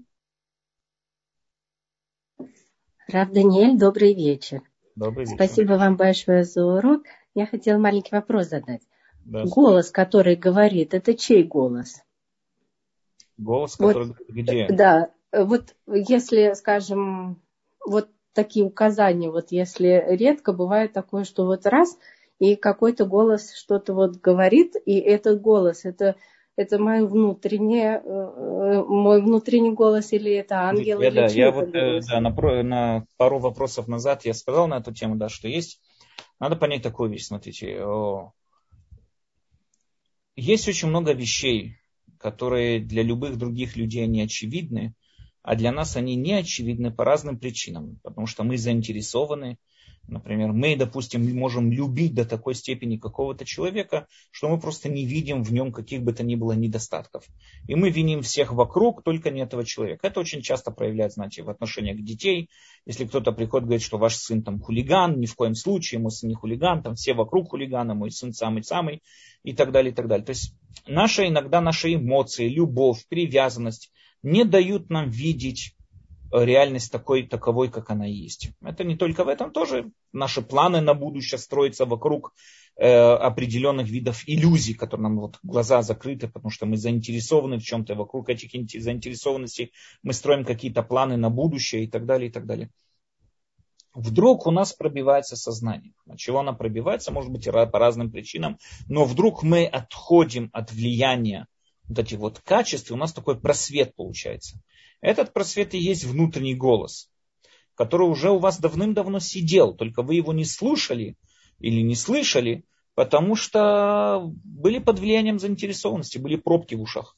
Раб Даниэль, добрый вечер. Добрый вечер. Спасибо вам большое за урок. Я хотела маленький вопрос задать. Да. Голос, который говорит, это чей голос? Голос, который вот, где? Да, вот если, скажем, вот такие указания, вот если редко бывает такое, что вот раз – и какой-то голос что-то вот говорит, и этот голос, это, это мой внутренний, э, мой внутренний голос или это ангел? Я, или да, я вот э, да, на, на пару вопросов назад я сказал на эту тему, да, что есть, надо понять такую вещь, смотрите, есть очень много вещей, которые для любых других людей не очевидны, а для нас они не очевидны по разным причинам, потому что мы заинтересованы, Например, мы, допустим, можем любить до такой степени какого-то человека, что мы просто не видим в нем каких бы то ни было недостатков. И мы виним всех вокруг, только не этого человека. Это очень часто проявляется, знаете, в отношениях детей. Если кто-то приходит и говорит, что ваш сын там хулиган, ни в коем случае, мой сын не хулиган, там все вокруг хулигана, мой сын самый-самый, и так далее, и так далее. То есть наши, иногда наши эмоции, любовь, привязанность не дают нам видеть реальность такой, таковой, как она есть. Это не только в этом, тоже наши планы на будущее строятся вокруг э, определенных видов иллюзий, которые нам вот глаза закрыты, потому что мы заинтересованы в чем-то, вокруг этих заинтересованностей мы строим какие-то планы на будущее и так далее, и так далее. Вдруг у нас пробивается сознание. От чего оно пробивается, может быть, по разным причинам, но вдруг мы отходим от влияния вот этих вот качеств, и у нас такой просвет получается. Этот просвет и есть внутренний голос, который уже у вас давным-давно сидел, только вы его не слушали или не слышали, потому что были под влиянием заинтересованности, были пробки в ушах.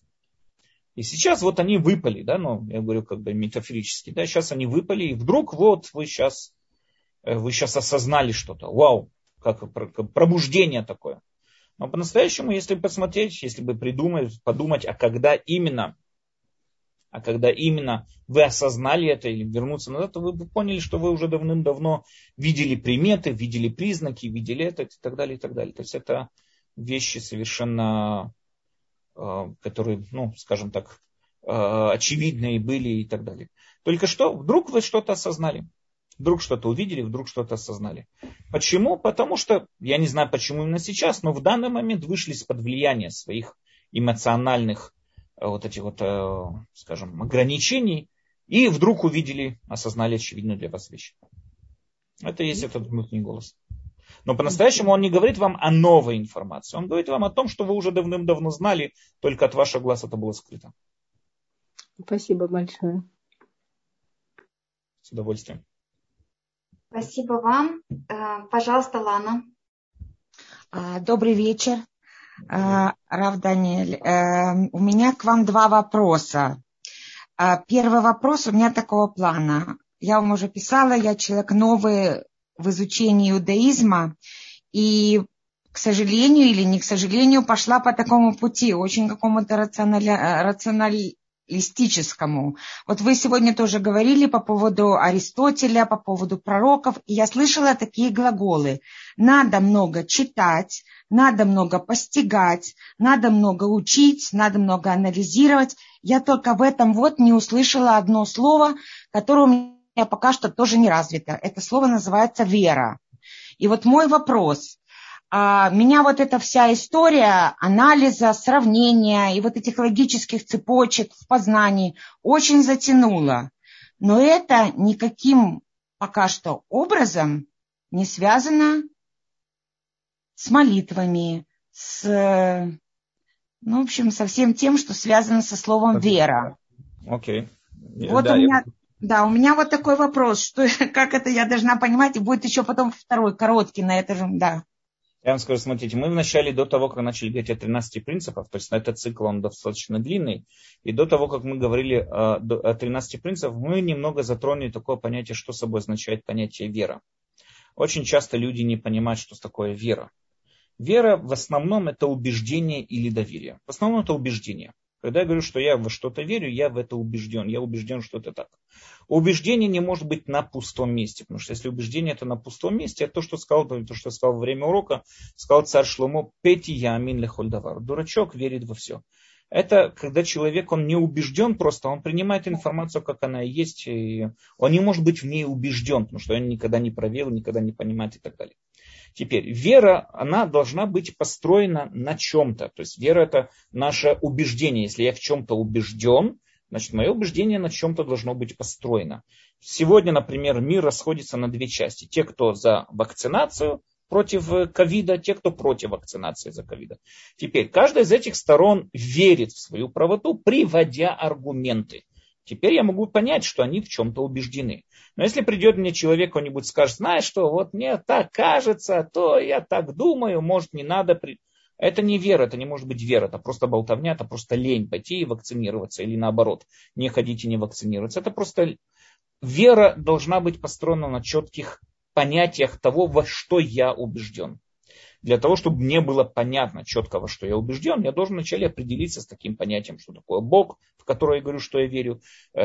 И сейчас вот они выпали, да, ну, я говорю как бы метафорически, да, сейчас они выпали, и вдруг вот вы сейчас, э, вы сейчас осознали что-то, вау, как пробуждение такое. Но по-настоящему, если посмотреть, если бы придумать, подумать, а когда именно, а когда именно вы осознали это или вернуться назад, то вы бы поняли, что вы уже давным-давно видели приметы, видели признаки, видели это и так далее, и так далее. То есть это вещи совершенно Э, которые, ну, скажем так, э, очевидные были и так далее. Только что, вдруг вы что-то осознали. Вдруг что-то увидели, вдруг что-то осознали. Почему? Потому что, я не знаю почему именно сейчас, но в данный момент вышли из-под влияния своих эмоциональных вот этих вот, скажем, ограничений и вдруг увидели, осознали очевидную для вас вещь. Это и есть этот внутренний голос. Но по-настоящему он не говорит вам о новой информации. Он говорит вам о том, что вы уже давным-давно знали, только от ваших глаз это было скрыто. Спасибо большое. С удовольствием. Спасибо вам. Э, пожалуйста, Лана. А, добрый вечер, э, Рав Даниэль. Э, у меня к вам два вопроса. Первый вопрос у меня такого плана. Я вам уже писала, я человек новый в изучении иудаизма и, к сожалению или не к сожалению, пошла по такому пути, очень какому-то рационали... рационалистическому. Вот вы сегодня тоже говорили по поводу Аристотеля, по поводу пророков, и я слышала такие глаголы. Надо много читать, надо много постигать, надо много учить, надо много анализировать. Я только в этом вот не услышала одно слово, которое у меня пока что тоже не развито. Это слово называется вера. И вот мой вопрос. А, меня вот эта вся история анализа, сравнения и вот этих логических цепочек в познании очень затянула. Но это никаким пока что образом не связано с молитвами, с, ну, в общем, со всем тем, что связано со словом вера. Окей. Okay. Вот да, у меня... Я... Да, у меня вот такой вопрос, что, как это я должна понимать, и будет еще потом второй, короткий на это же, да. Я вам скажу, смотрите, мы вначале, до того, как начали говорить о 13 принципах, то есть на этот цикл он достаточно длинный, и до того, как мы говорили о, о 13 принципах, мы немного затронули такое понятие, что собой означает понятие вера. Очень часто люди не понимают, что такое вера. Вера в основном это убеждение или доверие. В основном это убеждение. Когда я говорю, что я во что-то верю, я в это убежден. Я убежден, что это так. Убеждение не может быть на пустом месте. Потому что если убеждение это на пустом месте, это то, что сказал, то, что сказал во время урока, сказал царь Шломо, пети я амин лехольдавар. Дурачок верит во все. Это когда человек, он не убежден просто, он принимает информацию, как она есть, и он не может быть в ней убежден, потому что он никогда не проверил, никогда не понимает и так далее. Теперь, вера, она должна быть построена на чем-то. То есть вера это наше убеждение. Если я в чем-то убежден, значит мое убеждение на чем-то должно быть построено. Сегодня, например, мир расходится на две части. Те, кто за вакцинацию против ковида, те, кто против вакцинации за ковида. Теперь, каждая из этих сторон верит в свою правоту, приводя аргументы. Теперь я могу понять, что они в чем-то убеждены. Но если придет мне человек, кто-нибудь скажет, знаешь что, вот мне так кажется, то я так думаю, может не надо. При... Это не вера, это не может быть вера, это просто болтовня, это просто лень пойти и вакцинироваться, или наоборот, не ходить и не вакцинироваться. Это просто вера должна быть построена на четких понятиях того, во что я убежден для того, чтобы мне было понятно четко, во что я убежден, я должен вначале определиться с таким понятием, что такое Бог, в которое я говорю, что я верю, э,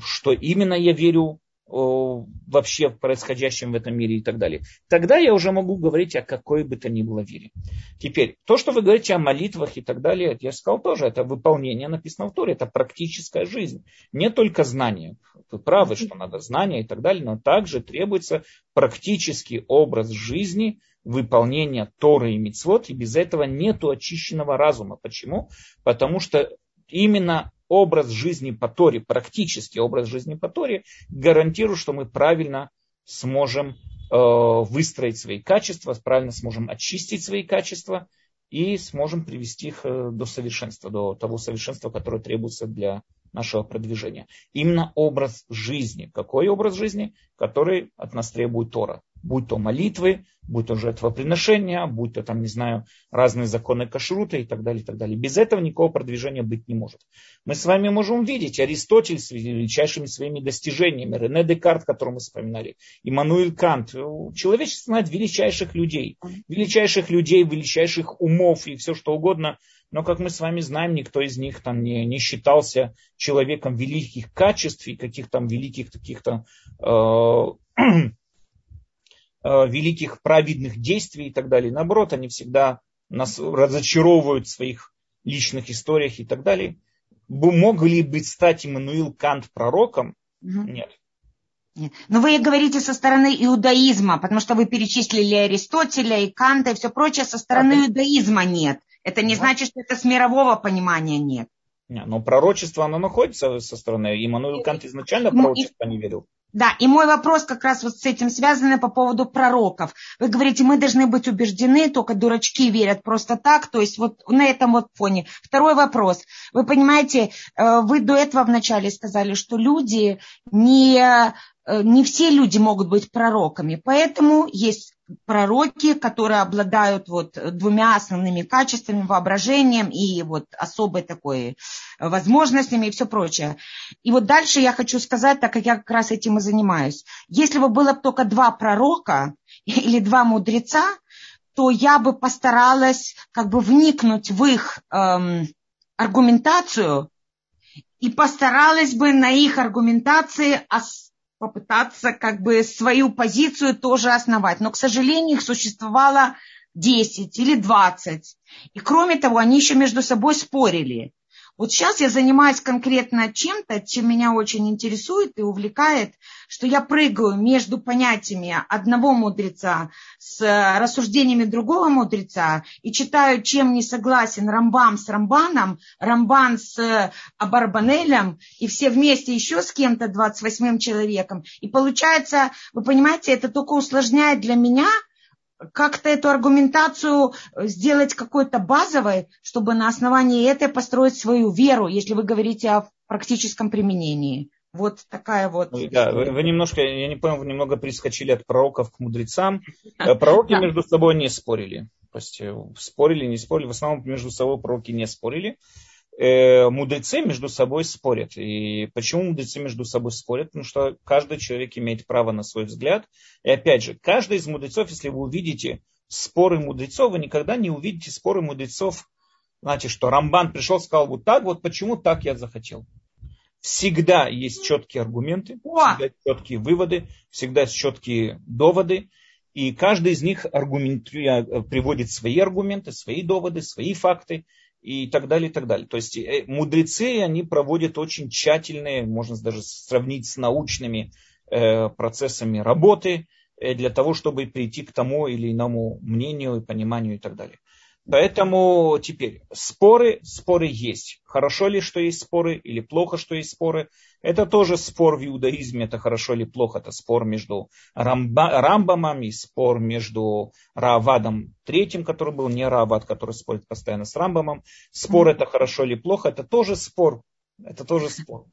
что именно я верю вообще в происходящем в этом мире и так далее. Тогда я уже могу говорить о какой бы то ни было вере. Теперь, то, что вы говорите о молитвах и так далее, я сказал тоже, это выполнение написано в Торе, это практическая жизнь. Не только знания. Вы правы, что надо знания и так далее, но также требуется практический образ жизни, выполнения Торы и Мицвод, и без этого нет очищенного разума. Почему? Потому что именно образ жизни по Торе, практически образ жизни по Торе, гарантирует, что мы правильно сможем э, выстроить свои качества, правильно сможем очистить свои качества и сможем привести их э, до совершенства, до того совершенства, которое требуется для нашего продвижения. Именно образ жизни. Какой образ жизни? Который от нас требует Тора будь то молитвы, будь то жертвоприношения, будь то там, не знаю, разные законы кашрута и так далее, и так далее. Без этого никакого продвижения быть не может. Мы с вами можем видеть Аристотель с величайшими своими достижениями, Рене Декарт, которого мы вспоминали, Иммануил Кант. Человечество знает величайших людей, величайших людей, величайших умов и все что угодно. Но, как мы с вами знаем, никто из них там не, не считался человеком великих качеств и каких-то великих таких-то Э, великих праведных действий и так далее. Наоборот, они всегда нас разочаровывают в своих личных историях и так далее. Мог ли быть стать Иммануил Кант пророком? Угу. Нет. Но вы говорите со стороны иудаизма, потому что вы перечислили Аристотеля и Канта и все прочее, со стороны а, иудаизма нет. Это не да. значит, что это с мирового понимания нет. Не, но пророчество, оно находится со стороны. Иммануил Кант изначально пророчество не верил. Да, и мой вопрос как раз вот с этим связан по поводу пророков. Вы говорите, мы должны быть убеждены, только дурачки верят просто так, то есть вот на этом вот фоне. Второй вопрос. Вы понимаете, э, вы до этого вначале сказали, что люди не, э, не все люди могут быть пророками, поэтому есть пророки, которые обладают вот двумя основными качествами, воображением и вот особой такой возможностями и все прочее. И вот дальше я хочу сказать, так как я как раз этим и занимаюсь. Если бы было только два пророка или два мудреца, то я бы постаралась как бы вникнуть в их эм, аргументацию и постаралась бы на их аргументации попытаться как бы свою позицию тоже основать. Но, к сожалению, их существовало 10 или 20. И кроме того, они еще между собой спорили. Вот сейчас я занимаюсь конкретно чем-то, чем меня очень интересует и увлекает, что я прыгаю между понятиями одного мудреца с рассуждениями другого мудреца и читаю, чем не согласен Рамбам с Рамбаном, Рамбан с Абарбанелем и все вместе еще с кем-то, 28-м человеком. И получается, вы понимаете, это только усложняет для меня – как-то эту аргументацию сделать какой-то базовой, чтобы на основании этой построить свою веру, если вы говорите о практическом применении. Вот такая вот. Да, вы, вы немножко, я не понял, вы немного прискочили от пророков к мудрецам. Э, пророки да. между собой не спорили. То есть э, спорили, не спорили. В основном между собой пророки не спорили. Э, мудрецы между собой спорят. И почему мудрецы между собой спорят? Потому что каждый человек имеет право на свой взгляд. И опять же, каждый из мудрецов, если вы увидите споры мудрецов, вы никогда не увидите споры мудрецов, знаете, что Рамбан пришел, сказал вот так, вот почему так я захотел. Всегда есть четкие аргументы, всегда четкие выводы, всегда есть четкие доводы. И каждый из них аргументует, приводит свои аргументы, свои доводы, свои факты и так далее, и так далее. То есть э, мудрецы, они проводят очень тщательные, можно даже сравнить с научными э, процессами работы э, для того, чтобы прийти к тому или иному мнению и пониманию и так далее. Поэтому теперь споры, споры есть. Хорошо ли, что есть споры, или плохо, что есть споры. Это тоже спор в иудаизме, это хорошо или плохо. Это спор между Рамба, Рамбамом и спор между Раавадом третьим, который был не Раавад, который спорит постоянно с Рамбамом. Спор это хорошо или плохо, это тоже спор. Это тоже спор.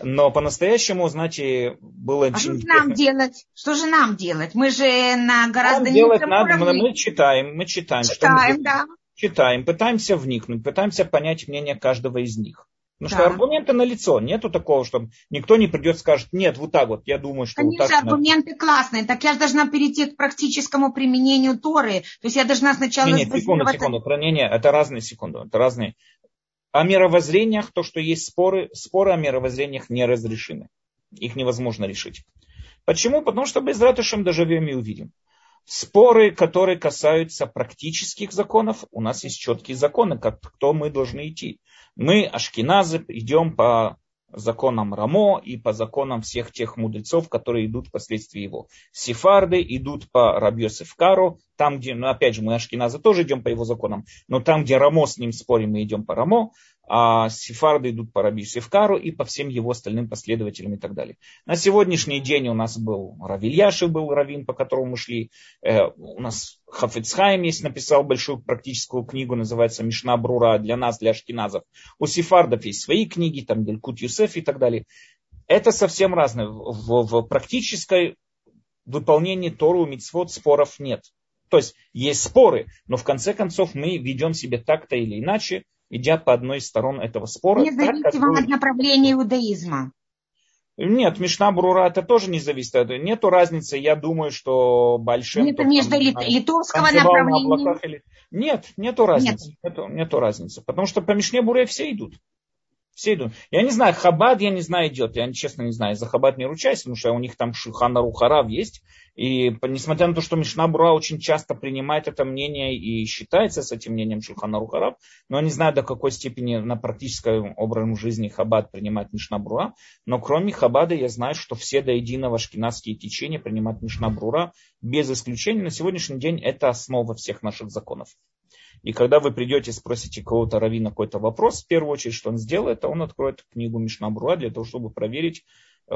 Но по-настоящему, знаете, было... А что же нам делать? Что же нам делать? Мы же на гораздо нам делать надо, Мы читаем, мы читаем. Читаем, мы да. Читаем, пытаемся вникнуть, пытаемся понять мнение каждого из них. Потому да. что аргументы на лицо. Нету такого, что никто не придет и скажет, нет, вот так вот, я думаю, что Конечно, вот так. аргументы надо. классные. Так я же должна перейти к практическому применению Торы. То есть я должна сначала... Нет, нет секунду, секунду. Хранение, это разные секунды. Это разные о мировоззрениях, то, что есть споры, споры о мировоззрениях не разрешены. Их невозможно решить. Почему? Потому что без ратушем доживем и увидим. Споры, которые касаются практических законов, у нас есть четкие законы, как кто мы должны идти. Мы, ашкеназы, идем по законам Рамо и по законам всех тех мудрецов, которые идут впоследствии его. Сефарды идут по Рабьосеф Кару, там, где, ну, опять же, мы Ашкиназа тоже идем по его законам, но там, где Рамо с ним спорим, мы идем по Рамо, а сефарды идут по Раби Севкару и по всем его остальным последователям и так далее. На сегодняшний день у нас был Равильяши, был Равин, по которому мы шли. Э, у нас Хафицхайм есть, написал большую практическую книгу, называется Мишна Брура для нас, для ашкеназов. У сефардов есть свои книги, там Делькут Юсеф и так далее. Это совсем разное. В, в практической выполнении Тору Мицвод споров нет. То есть есть споры, но в конце концов мы ведем себя так-то или иначе, идя по одной из сторон этого спора. Независимо так, от направления иудаизма. Нет, Мишна Брура это тоже не зависит. Нету разницы. Я думаю, что большим... Нет, между там, литовского направления... На или... Нет, нету разницы. Нет. Нету, нету разницы. Потому что по Мишне Буре все идут. Все идут. Я не знаю, Хабад, я не знаю, идет. Я честно не знаю. За Хабад не ручаюсь, потому что у них там Шухана Рухарав есть. И несмотря на то, что Мишна Бура очень часто принимает это мнение и считается с этим мнением Шухана Рухарав, но я не знаю, до какой степени на практическом образе жизни Хабад принимает Мишна Брура. Но кроме Хабада я знаю, что все до единого шкинадские течения принимают Мишна Брура без исключения. На сегодняшний день это основа всех наших законов. И когда вы придете и спросите кого-то равина какой-то вопрос, в первую очередь, что он сделает, он откроет книгу Мишнабруа для того, чтобы проверить, э,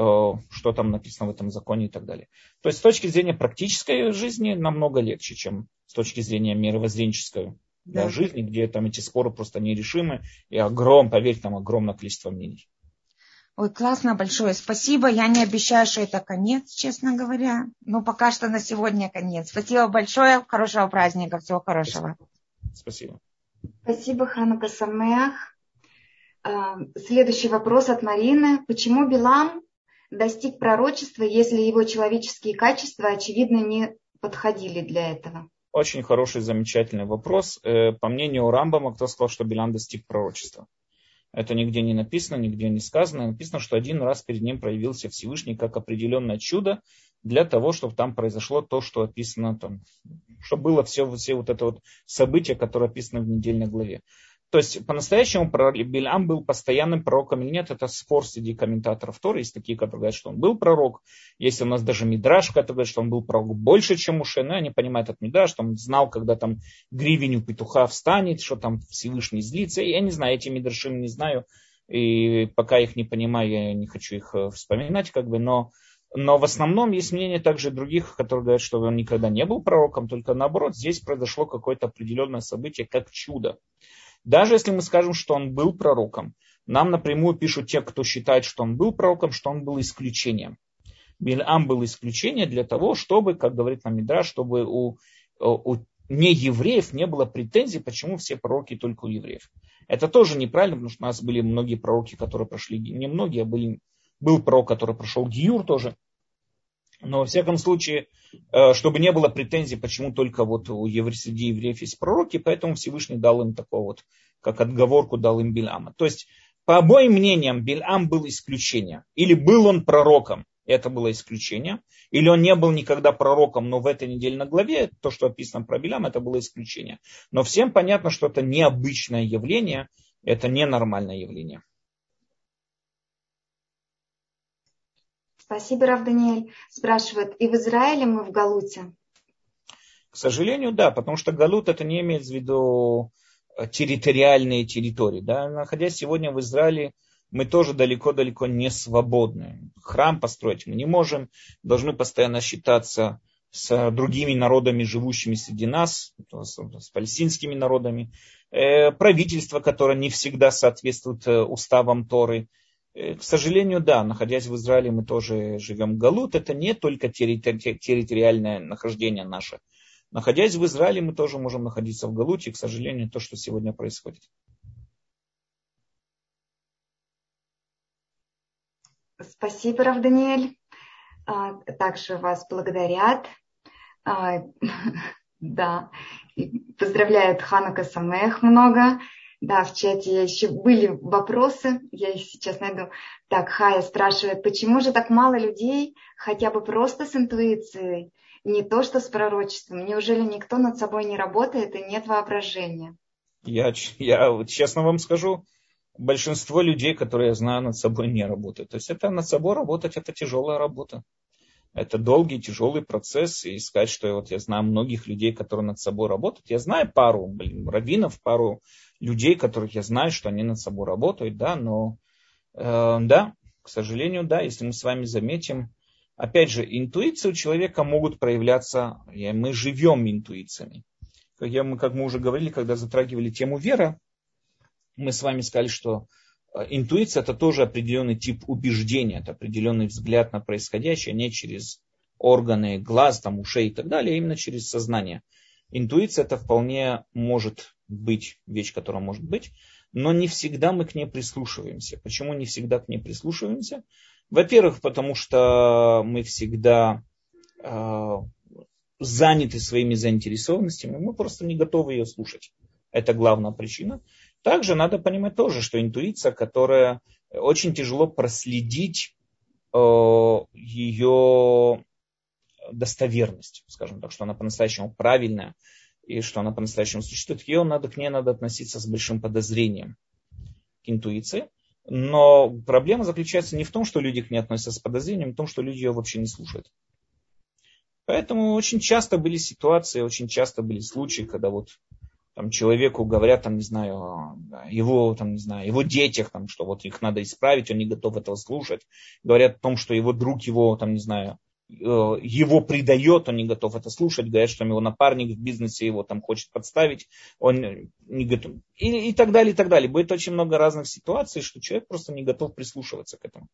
что там написано в этом законе и так далее. То есть с точки зрения практической жизни намного легче, чем с точки зрения мировоззренческой да. жизни, где там эти споры просто нерешимы, и огром, поверь, там огромное количество мнений. Ой, классно, большое спасибо. Я не обещаю, что это конец, честно говоря. Но пока что на сегодня конец. Спасибо большое. Хорошего праздника. Всего хорошего. Спасибо. Спасибо. Спасибо, Ханука Самеах. А, следующий вопрос от Марины. Почему Билам достиг пророчества, если его человеческие качества, очевидно, не подходили для этого? Очень хороший, замечательный вопрос. Э, по мнению Рамбама, кто сказал, что Билам достиг пророчества? Это нигде не написано, нигде не сказано. Написано, что один раз перед ним проявился Всевышний как определенное чудо для того, чтобы там произошло то, что описано там, чтобы было все, все вот это вот событие, которое описано в недельной главе. То есть по-настоящему Билям был постоянным пророком или нет, это спор среди комментаторов Торы. Есть такие, которые говорят, что он был пророк. Есть у нас даже Мидраш, который говорит, что он был пророк больше, чем Уше. Но они понимают от Мидраш, что он знал, когда там гривень у петуха встанет, что там Всевышний злится. Я не знаю, эти Мидраши не знаю. И пока их не понимаю, я не хочу их э, вспоминать, как бы, но но в основном есть мнение также других, которые говорят, что он никогда не был пророком, только наоборот, здесь произошло какое-то определенное событие, как чудо. Даже если мы скажем, что он был пророком, нам напрямую пишут те, кто считает, что он был пророком, что он был исключением. Бильам был исключением для того, чтобы, как говорит нам Мидра, чтобы у, у неевреев не было претензий, почему все пророки только у евреев. Это тоже неправильно, потому что у нас были многие пророки, которые прошли, не многие, а были, был пророк, который прошел Гиюр тоже. Но во всяком случае, э, чтобы не было претензий, почему только вот у евре, среди евреев есть пророки, поэтому Всевышний дал им такого вот, как отговорку дал им Бильама. То есть, по обоим мнениям, Бильам был исключением. Или был он пророком, это было исключение. Или он не был никогда пророком, но в этой недельной главе, то, что описано про Билям, это было исключение. Но всем понятно, что это необычное явление, это ненормальное явление. Спасибо, Рав Даниэль. Спрашивает, и в Израиле мы в Галуте? К сожалению, да, потому что Галут это не имеет в виду э, территориальные территории. Да? Находясь сегодня в Израиле, мы тоже далеко-далеко не свободны. Храм построить мы не можем, должны постоянно считаться с другими народами, живущими среди нас, с палестинскими народами, э, правительство, которое не всегда соответствует э, уставам Торы, Э, к сожалению, да, находясь в Израиле, мы тоже живем Галут. Это не только территориальное нахождение наше. Находясь в Израиле, мы тоже можем находиться в Галуте. К сожалению, то, что сегодня происходит. Спасибо, Рав Даниэль. А, также вас благодарят. А, да, поздравляют Ханака Самех много. Да, в чате еще были вопросы, я их сейчас найду. Так, Хая спрашивает, почему же так мало людей хотя бы просто с интуицией, не то что с пророчеством? Неужели никто над собой не работает и нет воображения? Я, я честно вам скажу, большинство людей, которые я знаю, над собой не работают. То есть это над собой работать, это тяжелая работа. Это долгий, тяжелый процесс. И сказать, что вот я знаю многих людей, которые над собой работают. Я знаю пару блин, раввинов, пару людей, которых я знаю, что они над собой работают, да, но э, да, к сожалению, да, если мы с вами заметим, опять же, интуиции у человека могут проявляться, мы живем интуициями. Как, я, как мы уже говорили, когда затрагивали тему вера, мы с вами сказали, что интуиция это тоже определенный тип убеждения, это определенный взгляд на происходящее, не через органы глаз, там, ушей и так далее, а именно через сознание. Интуиция это вполне может быть вещь, которая может быть, но не всегда мы к ней прислушиваемся. Почему не всегда к ней прислушиваемся? Во-первых, потому что мы всегда э, заняты своими заинтересованностями, мы просто не готовы ее слушать. Это главная причина. Также надо понимать тоже, что интуиция, которая очень тяжело проследить э, ее достоверность, скажем так, что она по-настоящему правильная и что она по-настоящему существует, ее надо, к ней надо относиться с большим подозрением к интуиции. Но проблема заключается не в том, что люди к ней относятся с подозрением, а в том, что люди ее вообще не слушают. Поэтому очень часто были ситуации, очень часто были случаи, когда вот там человеку говорят, там, не знаю, его, там, не знаю, его детях, там, что вот их надо исправить, он не готов этого слушать. Говорят о том, что его друг его, там, не знаю, э, его предает, он не готов это слушать, говорят, что его напарник в бизнесе его там хочет подставить, он не готов. И, и так далее, и так далее. Будет очень много разных ситуаций, что человек просто не готов прислушиваться к этому.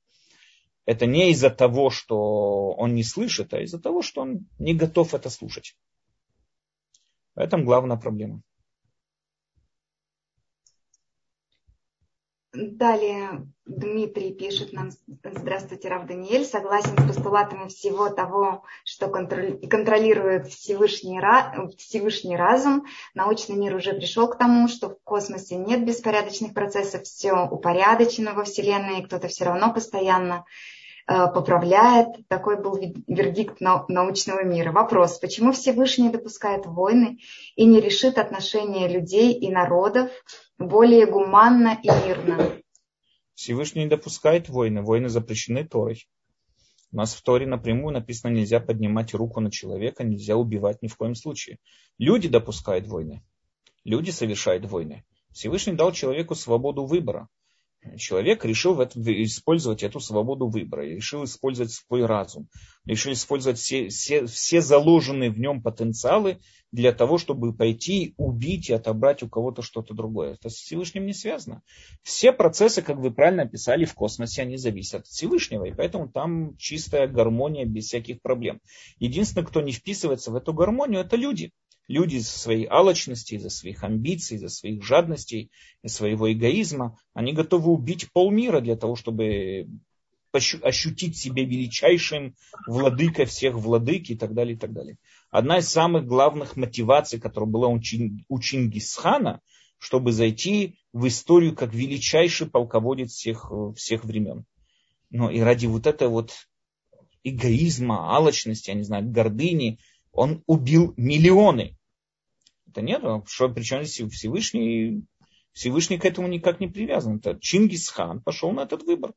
Это не из-за того, что он не слышит, а из-за того, что он не готов это слушать. В этом главная проблема. Далее Дмитрий пишет нам, здравствуйте, Рав Даниэль, согласен с постулатами всего того, что контролирует Всевышний, разум. Научный мир уже пришел к тому, что в космосе нет беспорядочных процессов, все упорядочено во Вселенной, кто-то все равно постоянно Э, поправляет. Такой был вердикт научного мира. Вопрос, почему Всевышний допускает войны и не решит отношения людей и народов более гуманно и мирно? Всевышний не допускает войны. Войны запрещены Торой. У нас в Торе напрямую написано, нельзя поднимать руку на человека, нельзя убивать ни в коем случае. Люди допускают войны. Люди совершают войны. Всевышний дал человеку свободу выбора человек решил в этом, использовать эту свободу выбора, решил использовать свой разум, решил использовать все, все, все заложенные в нем потенциалы для того, чтобы пойти убить и отобрать у кого-то что-то другое. Это с Всевышним не связано. Все процессы, как вы правильно описали, в космосе, они зависят от Всевышнего, и поэтому там чистая гармония без всяких проблем. Единственное, кто не вписывается в эту гармонию, это люди люди из-за своей алчности, из-за своих амбиций, из-за своих жадностей, из своего эгоизма, они готовы убить полмира для того, чтобы ощутить себя величайшим владыкой всех владык и так далее, и так далее. Одна из самых главных мотиваций, которая была у Чингисхана, чтобы зайти в историю как величайший полководец всех, всех времен. Но и ради вот этой вот эгоизма, алчности, я не знаю, гордыни, он убил миллионы. Это нет, что, причем здесь Всевышний, Всевышний к этому никак не привязан. Это Чингисхан пошел на этот выбор.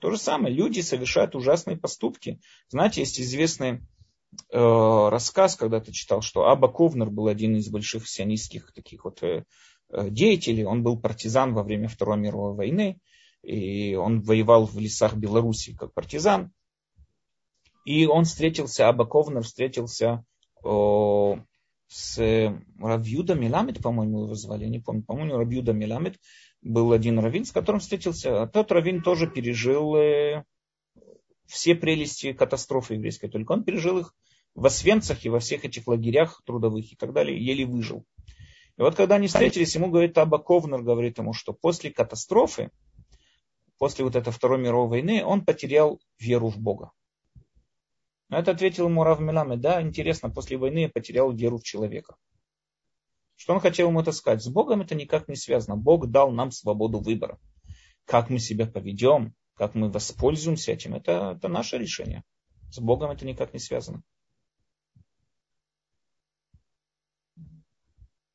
То же самое, люди совершают ужасные поступки. Знаете, есть известный э, рассказ, когда ты читал, что Аба Ковнер был один из больших сионистских таких вот э, э, деятелей. Он был партизан во время Второй мировой войны. И он воевал в лесах Белоруссии как партизан. И он встретился, Аба Ковнер встретился о, с Равьюда Миламед, по-моему, его звали, я не помню, по-моему, Равьюда Миламед был один раввин, с которым встретился. А тот раввин тоже пережил э, все прелести катастрофы еврейской, только он пережил их в Освенцах и во всех этих лагерях трудовых и так далее, еле выжил. И вот когда они встретились, ему говорит Аба Ковнер, говорит ему, что после катастрофы, после вот этой Второй мировой войны, он потерял веру в Бога. На это ответил ему Рав Миламе, да, интересно, после войны я потерял веру в человека. Что он хотел ему это сказать? С Богом это никак не связано. Бог дал нам свободу выбора. Как мы себя поведем, как мы воспользуемся этим, это, это наше решение. С Богом это никак не связано.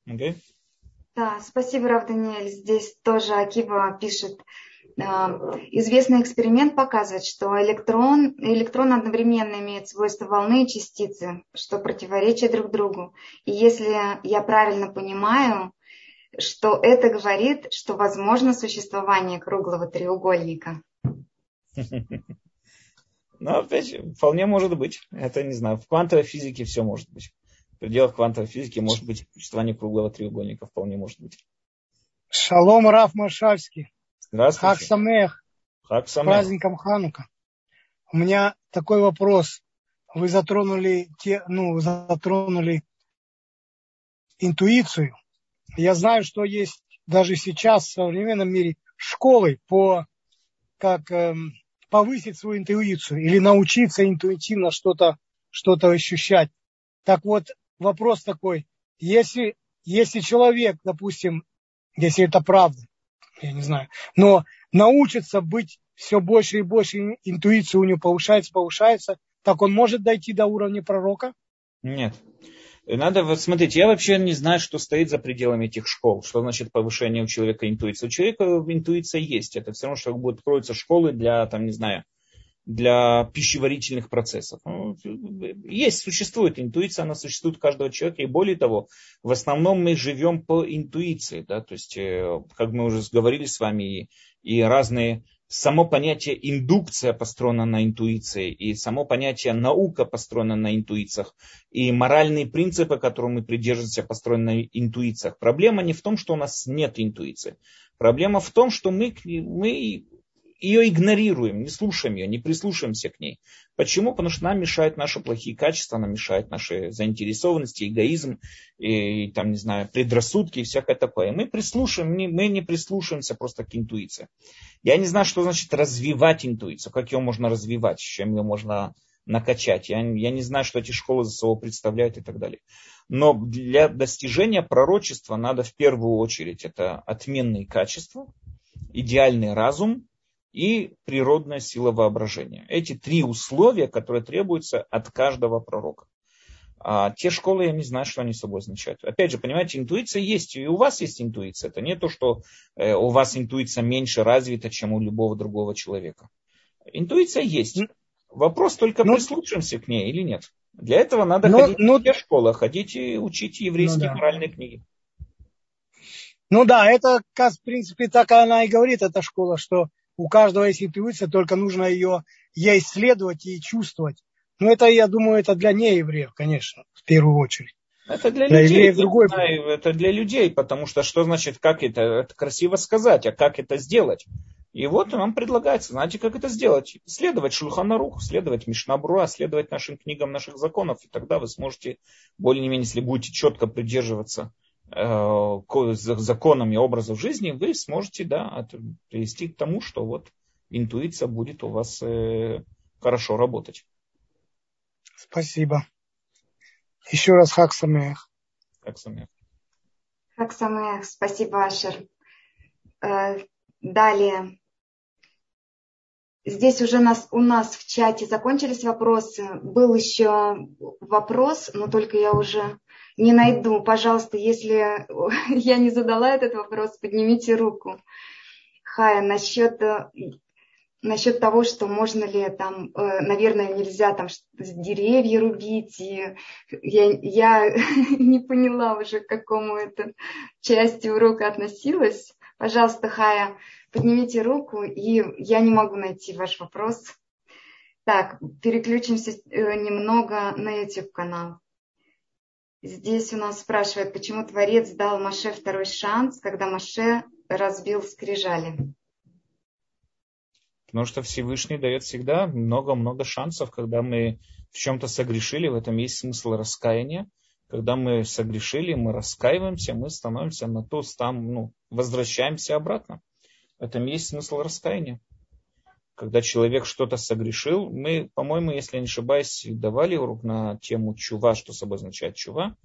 Okay? Да, спасибо, Рав Даниэль. Здесь тоже Акива пишет. А, известный эксперимент показывает, что электрон, электрон одновременно имеет свойства волны и частицы, что противоречит друг другу. И если я правильно понимаю, что это говорит, что возможно существование круглого треугольника. Ну, опять же, вполне может быть. Это, не знаю, в квантовой физике все может быть. В пределах квантовой физики может быть существование круглого треугольника, вполне может быть. Шалом, Раф Маршальский. Здравствуйте. Хак Самех. Хак С праздником Ханука. У меня такой вопрос. Вы затронули, те, ну, затронули интуицию. Я знаю, что есть даже сейчас в современном мире школы по как эм, повысить свою интуицию или научиться интуитивно что-то что ощущать. Так вот, вопрос такой, если, если человек, допустим, если это правда, я не знаю, но научится быть все больше и больше, интуиция у него повышается, повышается, так он может дойти до уровня пророка? Нет. Надо, вот смотрите, я вообще не знаю, что стоит за пределами этих школ. Что значит повышение у человека интуиции? У человека интуиция есть. Это все равно, что будут строиться школы для, там, не знаю, для пищеварительных процессов. Ну, есть, существует интуиция, она существует у каждого человека. И более того, в основном мы живем по интуиции. Да? То есть, э, как мы уже говорили с вами, и, и разные само понятие индукция построено на интуиции, и само понятие наука построено на интуициях, и моральные принципы, которым мы придерживаемся, построены на интуициях. Проблема не в том, что у нас нет интуиции. Проблема в том, что мы, мы ее игнорируем, не слушаем ее, не прислушиваемся к ней. Почему? Потому что нам мешают наши плохие качества, нам мешают наши заинтересованности, эгоизм, и, там, не знаю, предрассудки и всякое такое. Мы прислушиваем, мы не прислушиваемся просто к интуиции. Я не знаю, что значит развивать интуицию, как ее можно развивать, чем ее можно накачать. Я, я не знаю, что эти школы за собой представляют и так далее. Но для достижения пророчества надо в первую очередь это отменные качества, идеальный разум, и природная сила воображения. Эти три условия, которые требуются от каждого пророка. А те школы, я не знаю, что они собой означают. Опять же, понимаете, интуиция есть, и у вас есть интуиция. Это не то, что э, у вас интуиция меньше развита, чем у любого другого человека. Интуиция есть. Вопрос только, но, прислушаемся к ней или нет. Для этого надо но, ходить но, в те школы, ходить и учить еврейские ну, да. моральные книги. Ну да, это, в принципе, так она и говорит, эта школа, что у каждого есть интуиция, только нужно ее ей исследовать и чувствовать. Но это, я думаю, это для неевреев, конечно, в первую очередь. Это для, для людей, другой... знаю, это для людей, потому что что значит, как это, это красиво сказать, а как это сделать? И вот нам предлагается, знаете, как это сделать? Следовать Шульханарух, следовать Мишнабруа, следовать нашим книгам, наших законов, и тогда вы сможете, более-менее, если будете четко придерживаться законами образов жизни, вы сможете да, привести к тому, что вот интуиция будет у вас э, хорошо работать. Спасибо. Еще раз Хак Самех. Хак Самех. Хак Самех. Спасибо, Ашер. Э, далее. Здесь уже нас, у нас в чате закончились вопросы. Был еще вопрос, но только я уже не найду. Пожалуйста, если я не задала этот вопрос, поднимите руку. Хая, насчет, насчет того, что можно ли там, э, наверное, нельзя там деревья рубить. И я, я не поняла уже, к какому это части урока относилась. Пожалуйста, Хая, поднимите руку, и я не могу найти ваш вопрос. Так, переключимся э, немного на YouTube канал. Здесь у нас спрашивают, почему Творец дал Маше второй шанс, когда Маше разбил скрижали. Потому что Всевышний дает всегда много-много шансов, когда мы в чем-то согрешили, в этом есть смысл раскаяния. Когда мы согрешили, мы раскаиваемся, мы становимся на то, там, ну, возвращаемся обратно. В этом есть смысл раскаяния когда человек что-то согрешил, мы, по-моему, если не ошибаюсь, давали урок на тему чува, что собой означает чува.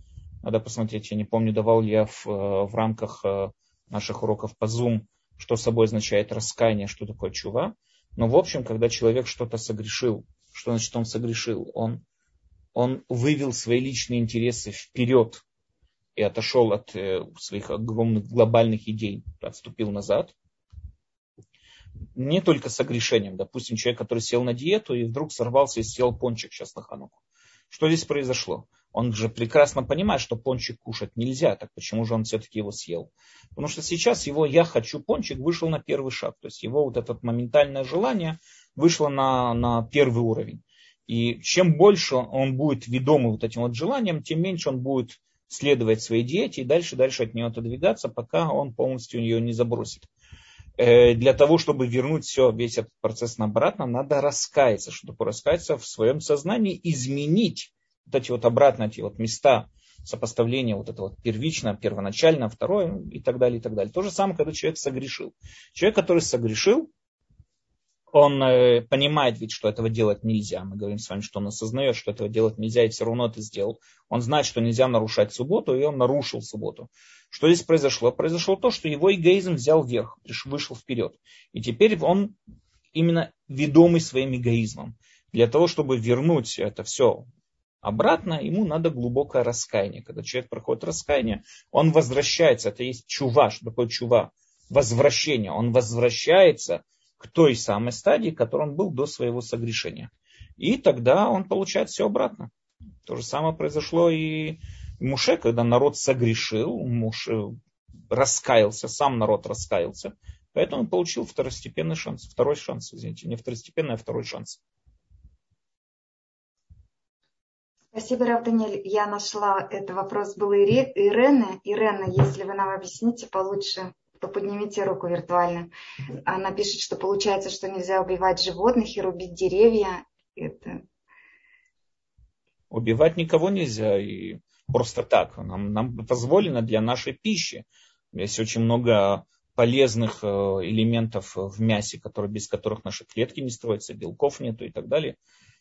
Надо посмотреть, я не помню, давал я в, э, в рамках э, наших уроков по Zoom, что собой означает раскаяние, что такое чува. Но, в общем, когда человек что-то согрешил, что значит он согрешил? Он, он вывел свои личные интересы вперед и отошел от э, своих огромных глобальных идей, отступил назад. Не только с огрешением. Допустим, человек, который сел на диету и вдруг сорвался и съел пончик сейчас на хануку. Что здесь произошло? Он же прекрасно понимает, что пончик кушать нельзя, так почему же он все-таки его съел? Потому что сейчас его «я хочу пончик» вышел на первый шаг. То есть его вот это моментальное желание вышло на, на первый уровень. И чем больше он будет ведомый вот этим вот желанием, тем меньше он будет следовать своей диете и дальше, дальше от нее отодвигаться, пока он полностью ее не забросит. Э, для того, чтобы вернуть все, весь этот процесс обратно, надо раскаяться. Что такое раскаяться? В своем сознании изменить вот эти вот обратно, эти вот места сопоставления вот это вот первично, первоначально, второе и так далее, и так далее. То же самое, когда человек согрешил. Человек, который согрешил, он э, понимает ведь, что этого делать нельзя. Мы говорим с вами, что он осознает, что этого делать нельзя, и все равно это сделал. Он знает, что нельзя нарушать субботу, и он нарушил субботу. Что здесь произошло? Произошло то, что его эгоизм взял вверх, вышел вперед. И теперь он именно ведомый своим эгоизмом. Для того, чтобы вернуть это все обратно, ему надо глубокое раскаяние. Когда человек проходит раскаяние, он возвращается. Это есть чува. Что такое чува? Возвращение. Он возвращается к той самой стадии, которой он был до своего согрешения. И тогда он получает все обратно. То же самое произошло и Муше, когда народ согрешил, Муше раскаялся, сам народ раскаялся, поэтому он получил второстепенный шанс, второй шанс, извините, не второстепенный, а второй шанс. Спасибо, Рав Даниэль. Я нашла, это вопрос был Ирены. Ирена, если вы нам объясните получше то поднимите руку виртуально. Она пишет, что получается, что нельзя убивать животных и рубить деревья. Это... Убивать никого нельзя и просто так. Нам, нам позволено для нашей пищи. Есть очень много полезных э, элементов в мясе, которые, без которых наши клетки не строятся, белков нету и так далее.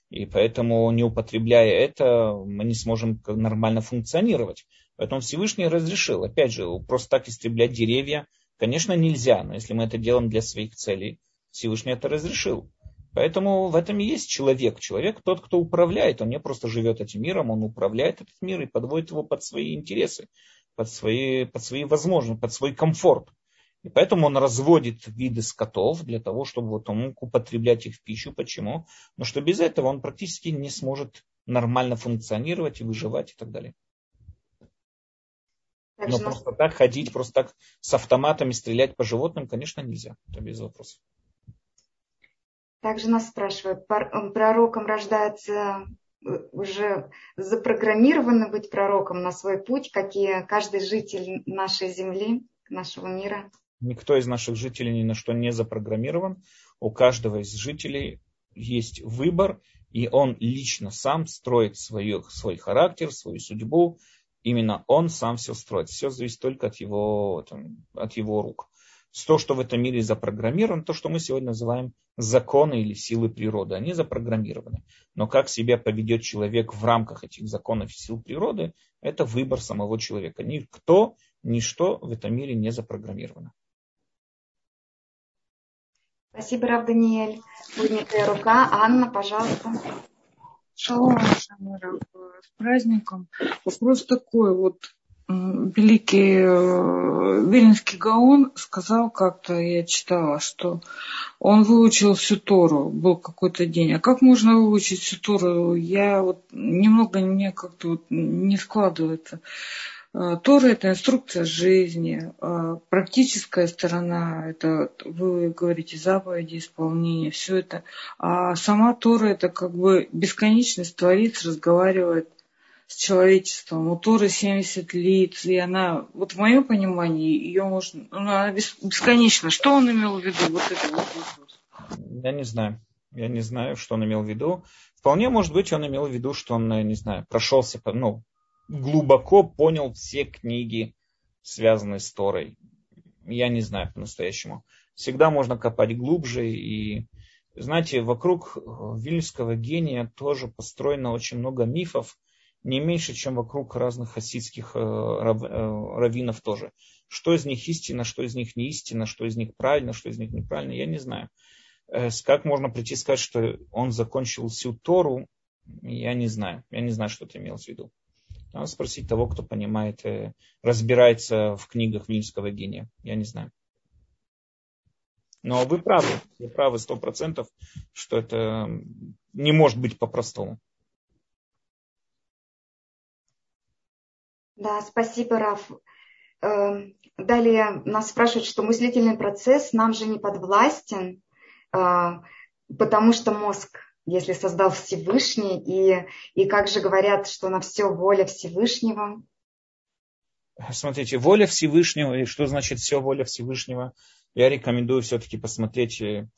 И поэтому, не употребляя это, мы не сможем нормально функционировать. Поэтому Всевышний разрешил, опять же, просто так истреблять деревья Конечно, нельзя, но если мы это делаем для своих целей, Всевышний это разрешил. Поэтому в этом и есть человек. Человек тот, кто управляет. Он не просто живет этим миром, он управляет этот мир и подводит его под свои интересы, под свои, под свои возможности, под свой комфорт. И поэтому он разводит виды скотов для того, чтобы вот он мог употреблять их в пищу. Почему? Но что без этого он практически не сможет нормально функционировать и выживать и так далее. Так Но просто так ходить, просто так с автоматами стрелять по животным, конечно, нельзя. Это без вопросов. Также нас спрашивают, пророком рождается э, уже запрограммировано быть пророком на свой путь, какие каждый житель нашей земли, нашего мира? Никто из наших жителей ни на что не запрограммирован. У каждого из жителей есть выбор, и он лично сам строит свой, свой характер, свою судьбу, Именно он сам все строит. Все зависит только от его, от его рук. То, что в этом мире запрограммировано, то, что мы сегодня называем законы или силы природы, они запрограммированы. Но как себя поведет человек в рамках этих законов и сил природы, это выбор самого человека. Никто, ничто в этом мире не запрограммировано. Спасибо, Рав Даниэль. Поднятая рука. Анна, пожалуйста. Шалом, Шамира, с праздником. Вопрос такой, вот великий э, Вильнинский Гаон сказал как-то, я читала, что он выучил всю Тору, был какой-то день. А как можно выучить всю Тору? Я вот немного мне как-то вот не складывается. Э, Тора – это инструкция жизни, э, практическая сторона – это, вы говорите, заповеди, исполнение, все это. А сама Тора – это как бы бесконечность творец разговаривает с человечеством. У Торы 70 лиц, и она, вот в моем понимании, ее можно, она бесконечна. Что он имел в виду? Вот это вот вопрос. Я не знаю. Я не знаю, что он имел в виду. Вполне может быть, он имел в виду, что он, не знаю, прошелся, ну, глубоко понял все книги, связанные с Торой. Я не знаю по-настоящему. Всегда можно копать глубже. И, знаете, вокруг вильнюсского гения тоже построено очень много мифов, не меньше, чем вокруг разных хасидских э, э, раввинов тоже. Что из них истина, что из них не истина, что из них правильно, что из них неправильно, я не знаю. Э, как можно прийти и сказать, что он закончил всю Тору, я не знаю. Я не знаю, что ты имел в виду. Надо спросить того, кто понимает, э, разбирается в книгах Вильнюсского гения. Я не знаю. Но вы правы, вы правы сто процентов, что это не может быть по-простому. Да, спасибо, Раф. Эм, далее нас спрашивают, что мыслительный процесс нам же не подвластен, а, потому что мозг, если создал Всевышний, и, и как же говорят, что на все воля Всевышнего. Смотрите, воля Всевышнего, и что значит все воля Всевышнего? Я рекомендую все-таки посмотреть э,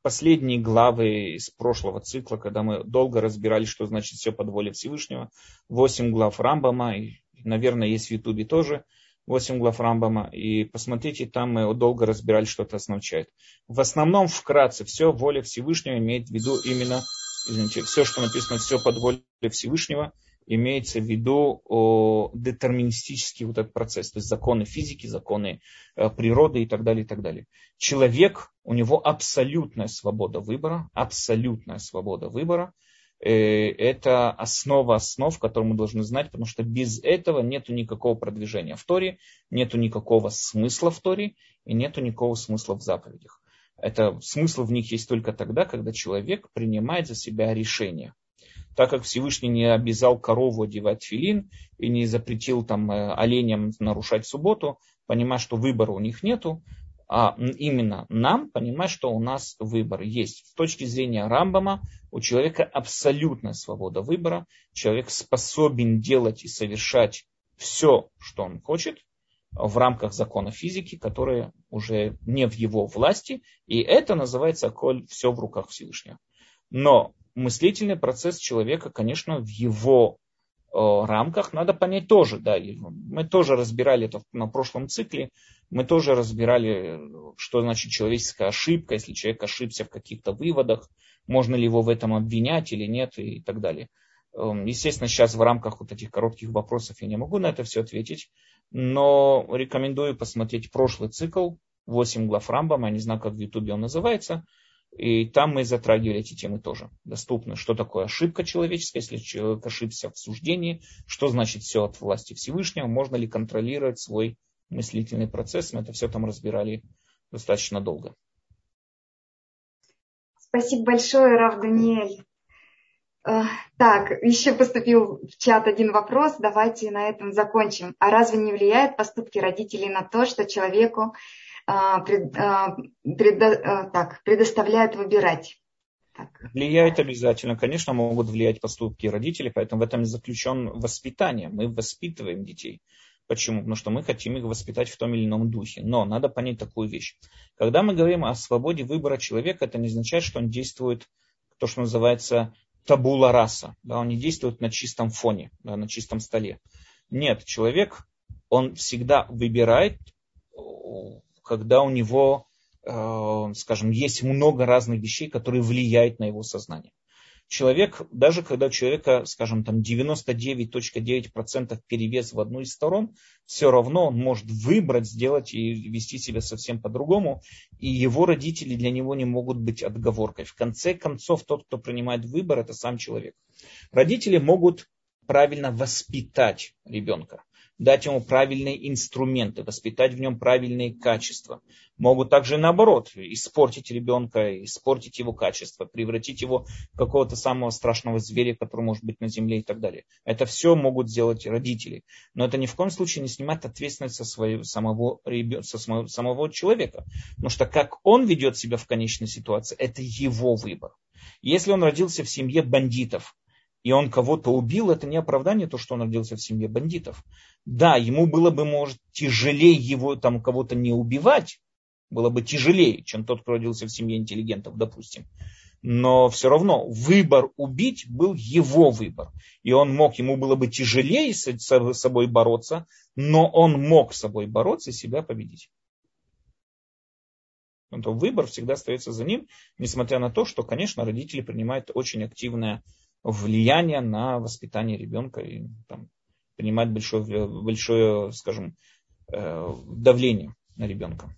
последние главы из прошлого цикла, когда мы долго разбирали, что значит все под волей Всевышнего. Восемь глав Рамбама, и, наверное, есть в Ютубе тоже. 8 глав Рамбама, и посмотрите, там мы долго разбирали, что это означает. В основном, вкратце, все воля Всевышнего имеет в виду именно, извините, все, что написано, все под волей Всевышнего, имеется в виду о, детерминистический вот этот процесс, то есть законы физики, законы э, природы и так далее, и так далее. Человек, у него абсолютная свобода выбора, абсолютная свобода выбора, это основа основ, которую мы должны знать, потому что без этого нет никакого продвижения в Торе, нет никакого смысла в Торе и нет никакого смысла в заповедях. Это смысл в них есть только тогда, когда человек принимает за себя решение. Так как Всевышний не обязал корову одевать филин и не запретил там э, оленям нарушать субботу, понимая, что выбора у них нету, а именно нам понимать, что у нас выбор есть. С точки зрения Рамбама у человека абсолютная свобода выбора. Человек способен делать и совершать все, что он хочет в рамках закона физики, которые уже не в его власти. И это называется коль все в руках Всевышнего. Но мыслительный процесс человека, конечно, в его рамках надо понять тоже, да, мы тоже разбирали это на прошлом цикле, мы тоже разбирали, что значит человеческая ошибка, если человек ошибся в каких-то выводах, можно ли его в этом обвинять или нет и так далее. Эм, естественно, сейчас в рамках вот этих коротких вопросов я не могу на это все ответить, но рекомендую посмотреть прошлый цикл, 8 глав Рамбама, я не знаю, как в Ютубе он называется, и там мы затрагивали эти темы тоже. Доступно, что такое ошибка человеческая, если человек ошибся в суждении, что значит все от власти Всевышнего, можно ли контролировать свой мыслительный процесс. Мы это все там разбирали достаточно долго. Спасибо большое, Рав Даниэль. Э, так, еще поступил в чат один вопрос, давайте на этом закончим. А разве не влияют поступки родителей на то, что человеку пред, а, пред, а, так, предоставляют выбирать. Так. Влияет обязательно. Конечно, могут влиять поступки родителей, поэтому в этом заключен воспитание. Мы воспитываем детей. Почему? Потому что мы хотим их воспитать в том или ином духе. Но надо понять такую вещь. Когда мы говорим о свободе выбора человека, это не означает, что он действует, то, что называется табула раса. Да, он не действует на чистом фоне, да, на чистом столе. Нет, человек, он всегда выбирает когда у него, э, скажем, есть много разных вещей, которые влияют на его сознание. Человек, даже когда у человека, скажем, там 99.9% перевес в одну из сторон, все равно он может выбрать, сделать и вести себя совсем по-другому, и его родители для него не могут быть отговоркой. В конце концов, тот, кто принимает выбор, это сам человек. Родители могут правильно воспитать ребенка дать ему правильные инструменты, воспитать в нем правильные качества. Могут также наоборот испортить ребенка, испортить его качество, превратить его в какого-то самого страшного зверя, который может быть на земле и так далее. Это все могут сделать родители. Но это ни в коем случае не снимает ответственность со своего, самого, со самого, самого человека. Потому что как он ведет себя в конечной ситуации, это его выбор. Если он родился в семье бандитов, и он кого-то убил, это не оправдание, то, что он родился в семье бандитов. Да, ему было бы, может, тяжелее его там кого-то не убивать, было бы тяжелее, чем тот, кто родился в семье интеллигентов, допустим. Но все равно выбор убить был его выбор. И он мог, ему было бы тяжелее с собой бороться, но он мог с собой бороться и себя победить. То выбор всегда остается за ним, несмотря на то, что, конечно, родители принимают очень активное влияние на воспитание ребенка и там, принимать большое, большое, скажем, э, давление на ребенка.